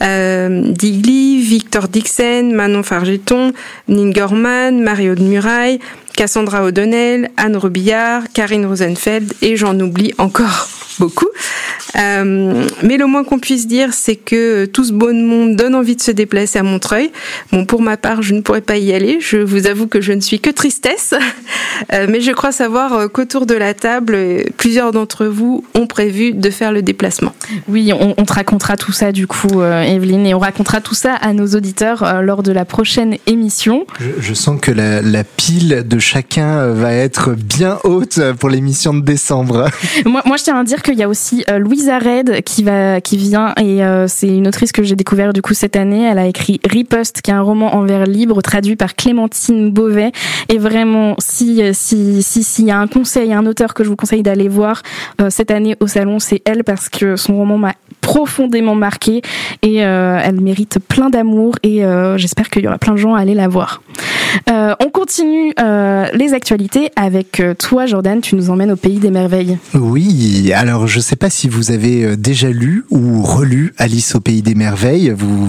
S4: euh, Digli, Victor Dixon, Manon Fargeton, Nin Gorman, Mario de Muraille, Cassandra O'Donnell, Anne Robillard, Karine Rosenfeld et j'en oublie encore beaucoup. Euh, mais le moins qu'on puisse dire, c'est que tout ce beau monde donne envie de se déplacer à Montreuil. Bon, pour ma part, je ne pourrais pas y aller. Je vous avoue que je ne suis que tristesse. Euh, mais je crois savoir euh, qu'autour de la table, plusieurs d'entre vous ont prévu de faire le déplacement.
S1: Oui, on, on te racontera tout ça du coup, Evelyne, et on racontera tout ça à nos auditeurs lors de la prochaine émission.
S7: Je, je sens que la, la pile de chacun euh, va être bien haute pour l'émission de décembre.
S1: moi, je tiens à dire qu'il y a aussi euh, Louisa Red qui va, qui vient et euh, c'est une autrice que j'ai découvert du coup cette année. Elle a écrit Riposte, qui est un roman en vers libre traduit par Clémentine Beauvais. Et vraiment, si, si, si, s'il y a un conseil, un auteur que je vous conseille d'aller voir cette année au salon, c'est elle parce que son roman m'a profondément marqué et elle mérite plein d'amour et j'espère qu'il y aura plein de gens à aller la voir. on continue euh, les actualités avec euh, toi, Jordan. Tu nous emmènes au pays des merveilles.
S7: Oui. Alors, je ne sais pas si vous avez euh, déjà lu ou relu Alice au pays des merveilles. Vous,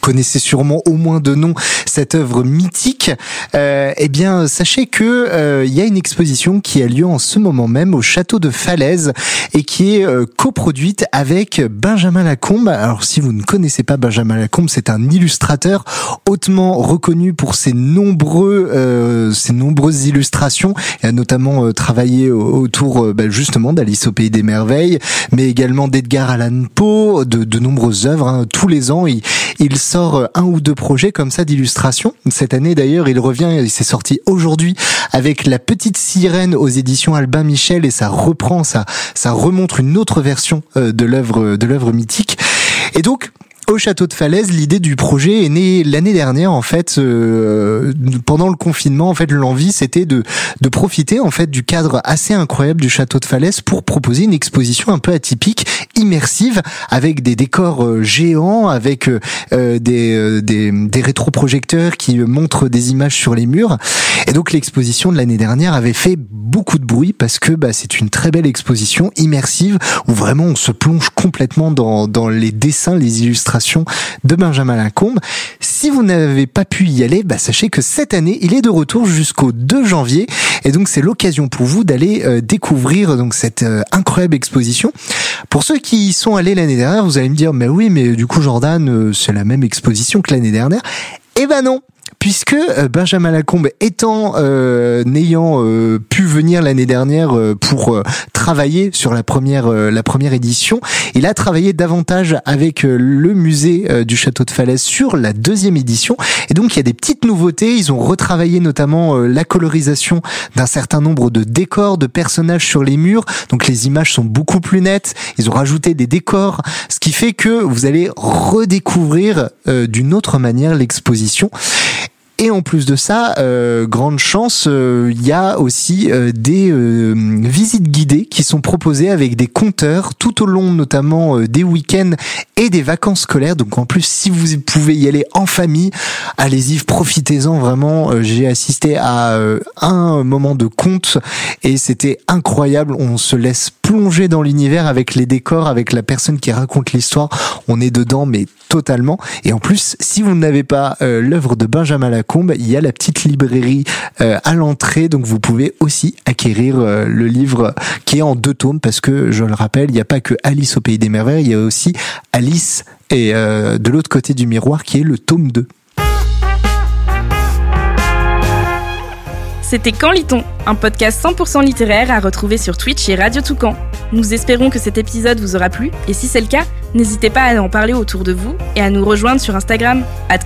S7: connaissez sûrement au moins de nom cette œuvre mythique. Euh, eh bien, sachez que il y a une exposition qui a lieu en ce moment même au château de Falaise et qui est coproduite avec Benjamin Lacombe. Alors, si vous ne connaissez pas Benjamin Lacombe, c'est un illustrateur hautement reconnu pour ses nombreux nombreux, euh, ces nombreuses illustrations. Il a notamment travaillé autour bah, justement d'Alice au pays des merveilles, mais également d'Edgar Allan Poe, de, de nombreuses œuvres. Hein. Tous les ans, il, il sort un ou deux projets comme ça d'illustration. Cette année d'ailleurs, il revient, il s'est sorti aujourd'hui avec La Petite Sirène aux éditions Albin Michel et ça reprend, ça, ça remontre une autre version de l'œuvre de l'œuvre mythique. Et donc, au château de Falaise, l'idée du projet est née l'année dernière en fait euh, pendant le confinement. En fait, l'envie c'était de de profiter en fait du cadre assez incroyable du château de Falaise pour proposer une exposition un peu atypique, immersive, avec des décors euh, géants, avec euh, des, des des rétroprojecteurs qui montrent des images sur les murs. Et donc l'exposition de l'année dernière avait fait beaucoup de bruit parce que bah, c'est une très belle exposition immersive où vraiment on se plonge complètement dans dans les dessins, les illustrations de Benjamin Lacombe. Si vous n'avez pas pu y aller, bah, sachez que cette année, il est de retour jusqu'au 2 janvier. Et donc, c'est l'occasion pour vous d'aller euh, découvrir donc cette euh, incroyable exposition. Pour ceux qui y sont allés l'année dernière, vous allez me dire, mais oui, mais du coup, Jordan, euh, c'est la même exposition que l'année dernière. Eh ben non, puisque euh, Benjamin Lacombe étant euh, n'ayant euh, pu venir l'année dernière pour travailler sur la première la première édition, il a travaillé davantage avec le musée du château de Falaise sur la deuxième édition. Et donc il y a des petites nouveautés, ils ont retravaillé notamment la colorisation d'un certain nombre de décors, de personnages sur les murs, donc les images sont beaucoup plus nettes, ils ont rajouté des décors, ce qui fait que vous allez redécouvrir d'une autre manière l'exposition. Et en plus de ça, euh, grande chance, euh, il y a aussi euh, des visites guidées qui sont proposées avec des compteurs tout au long notamment des week-ends et des vacances scolaires. Donc en plus, si vous pouvez y aller en famille, allez-y, profitez-en vraiment. J'ai assisté à un moment de conte et c'était incroyable. On se laisse plonger dans l'univers avec les décors, avec la personne qui raconte l'histoire. On est dedans, mais totalement. Et en plus, si vous n'avez pas l'œuvre de Benjamin Il y a la petite librairie euh, à l'entrée, donc vous pouvez aussi acquérir euh, le livre qui est en deux tomes, parce que je le rappelle, il n'y a pas que Alice au pays des merveilles, il y a aussi Alice et euh, de l'autre côté du miroir qui est le tome 2.
S1: C'était Quand lit-on Un podcast 100% littéraire à retrouver sur Twitch et Radio Toucan. Nous espérons que cet épisode vous aura plu et si c'est le cas, n'hésitez pas à en parler autour de vous et à nous rejoindre sur Instagram at.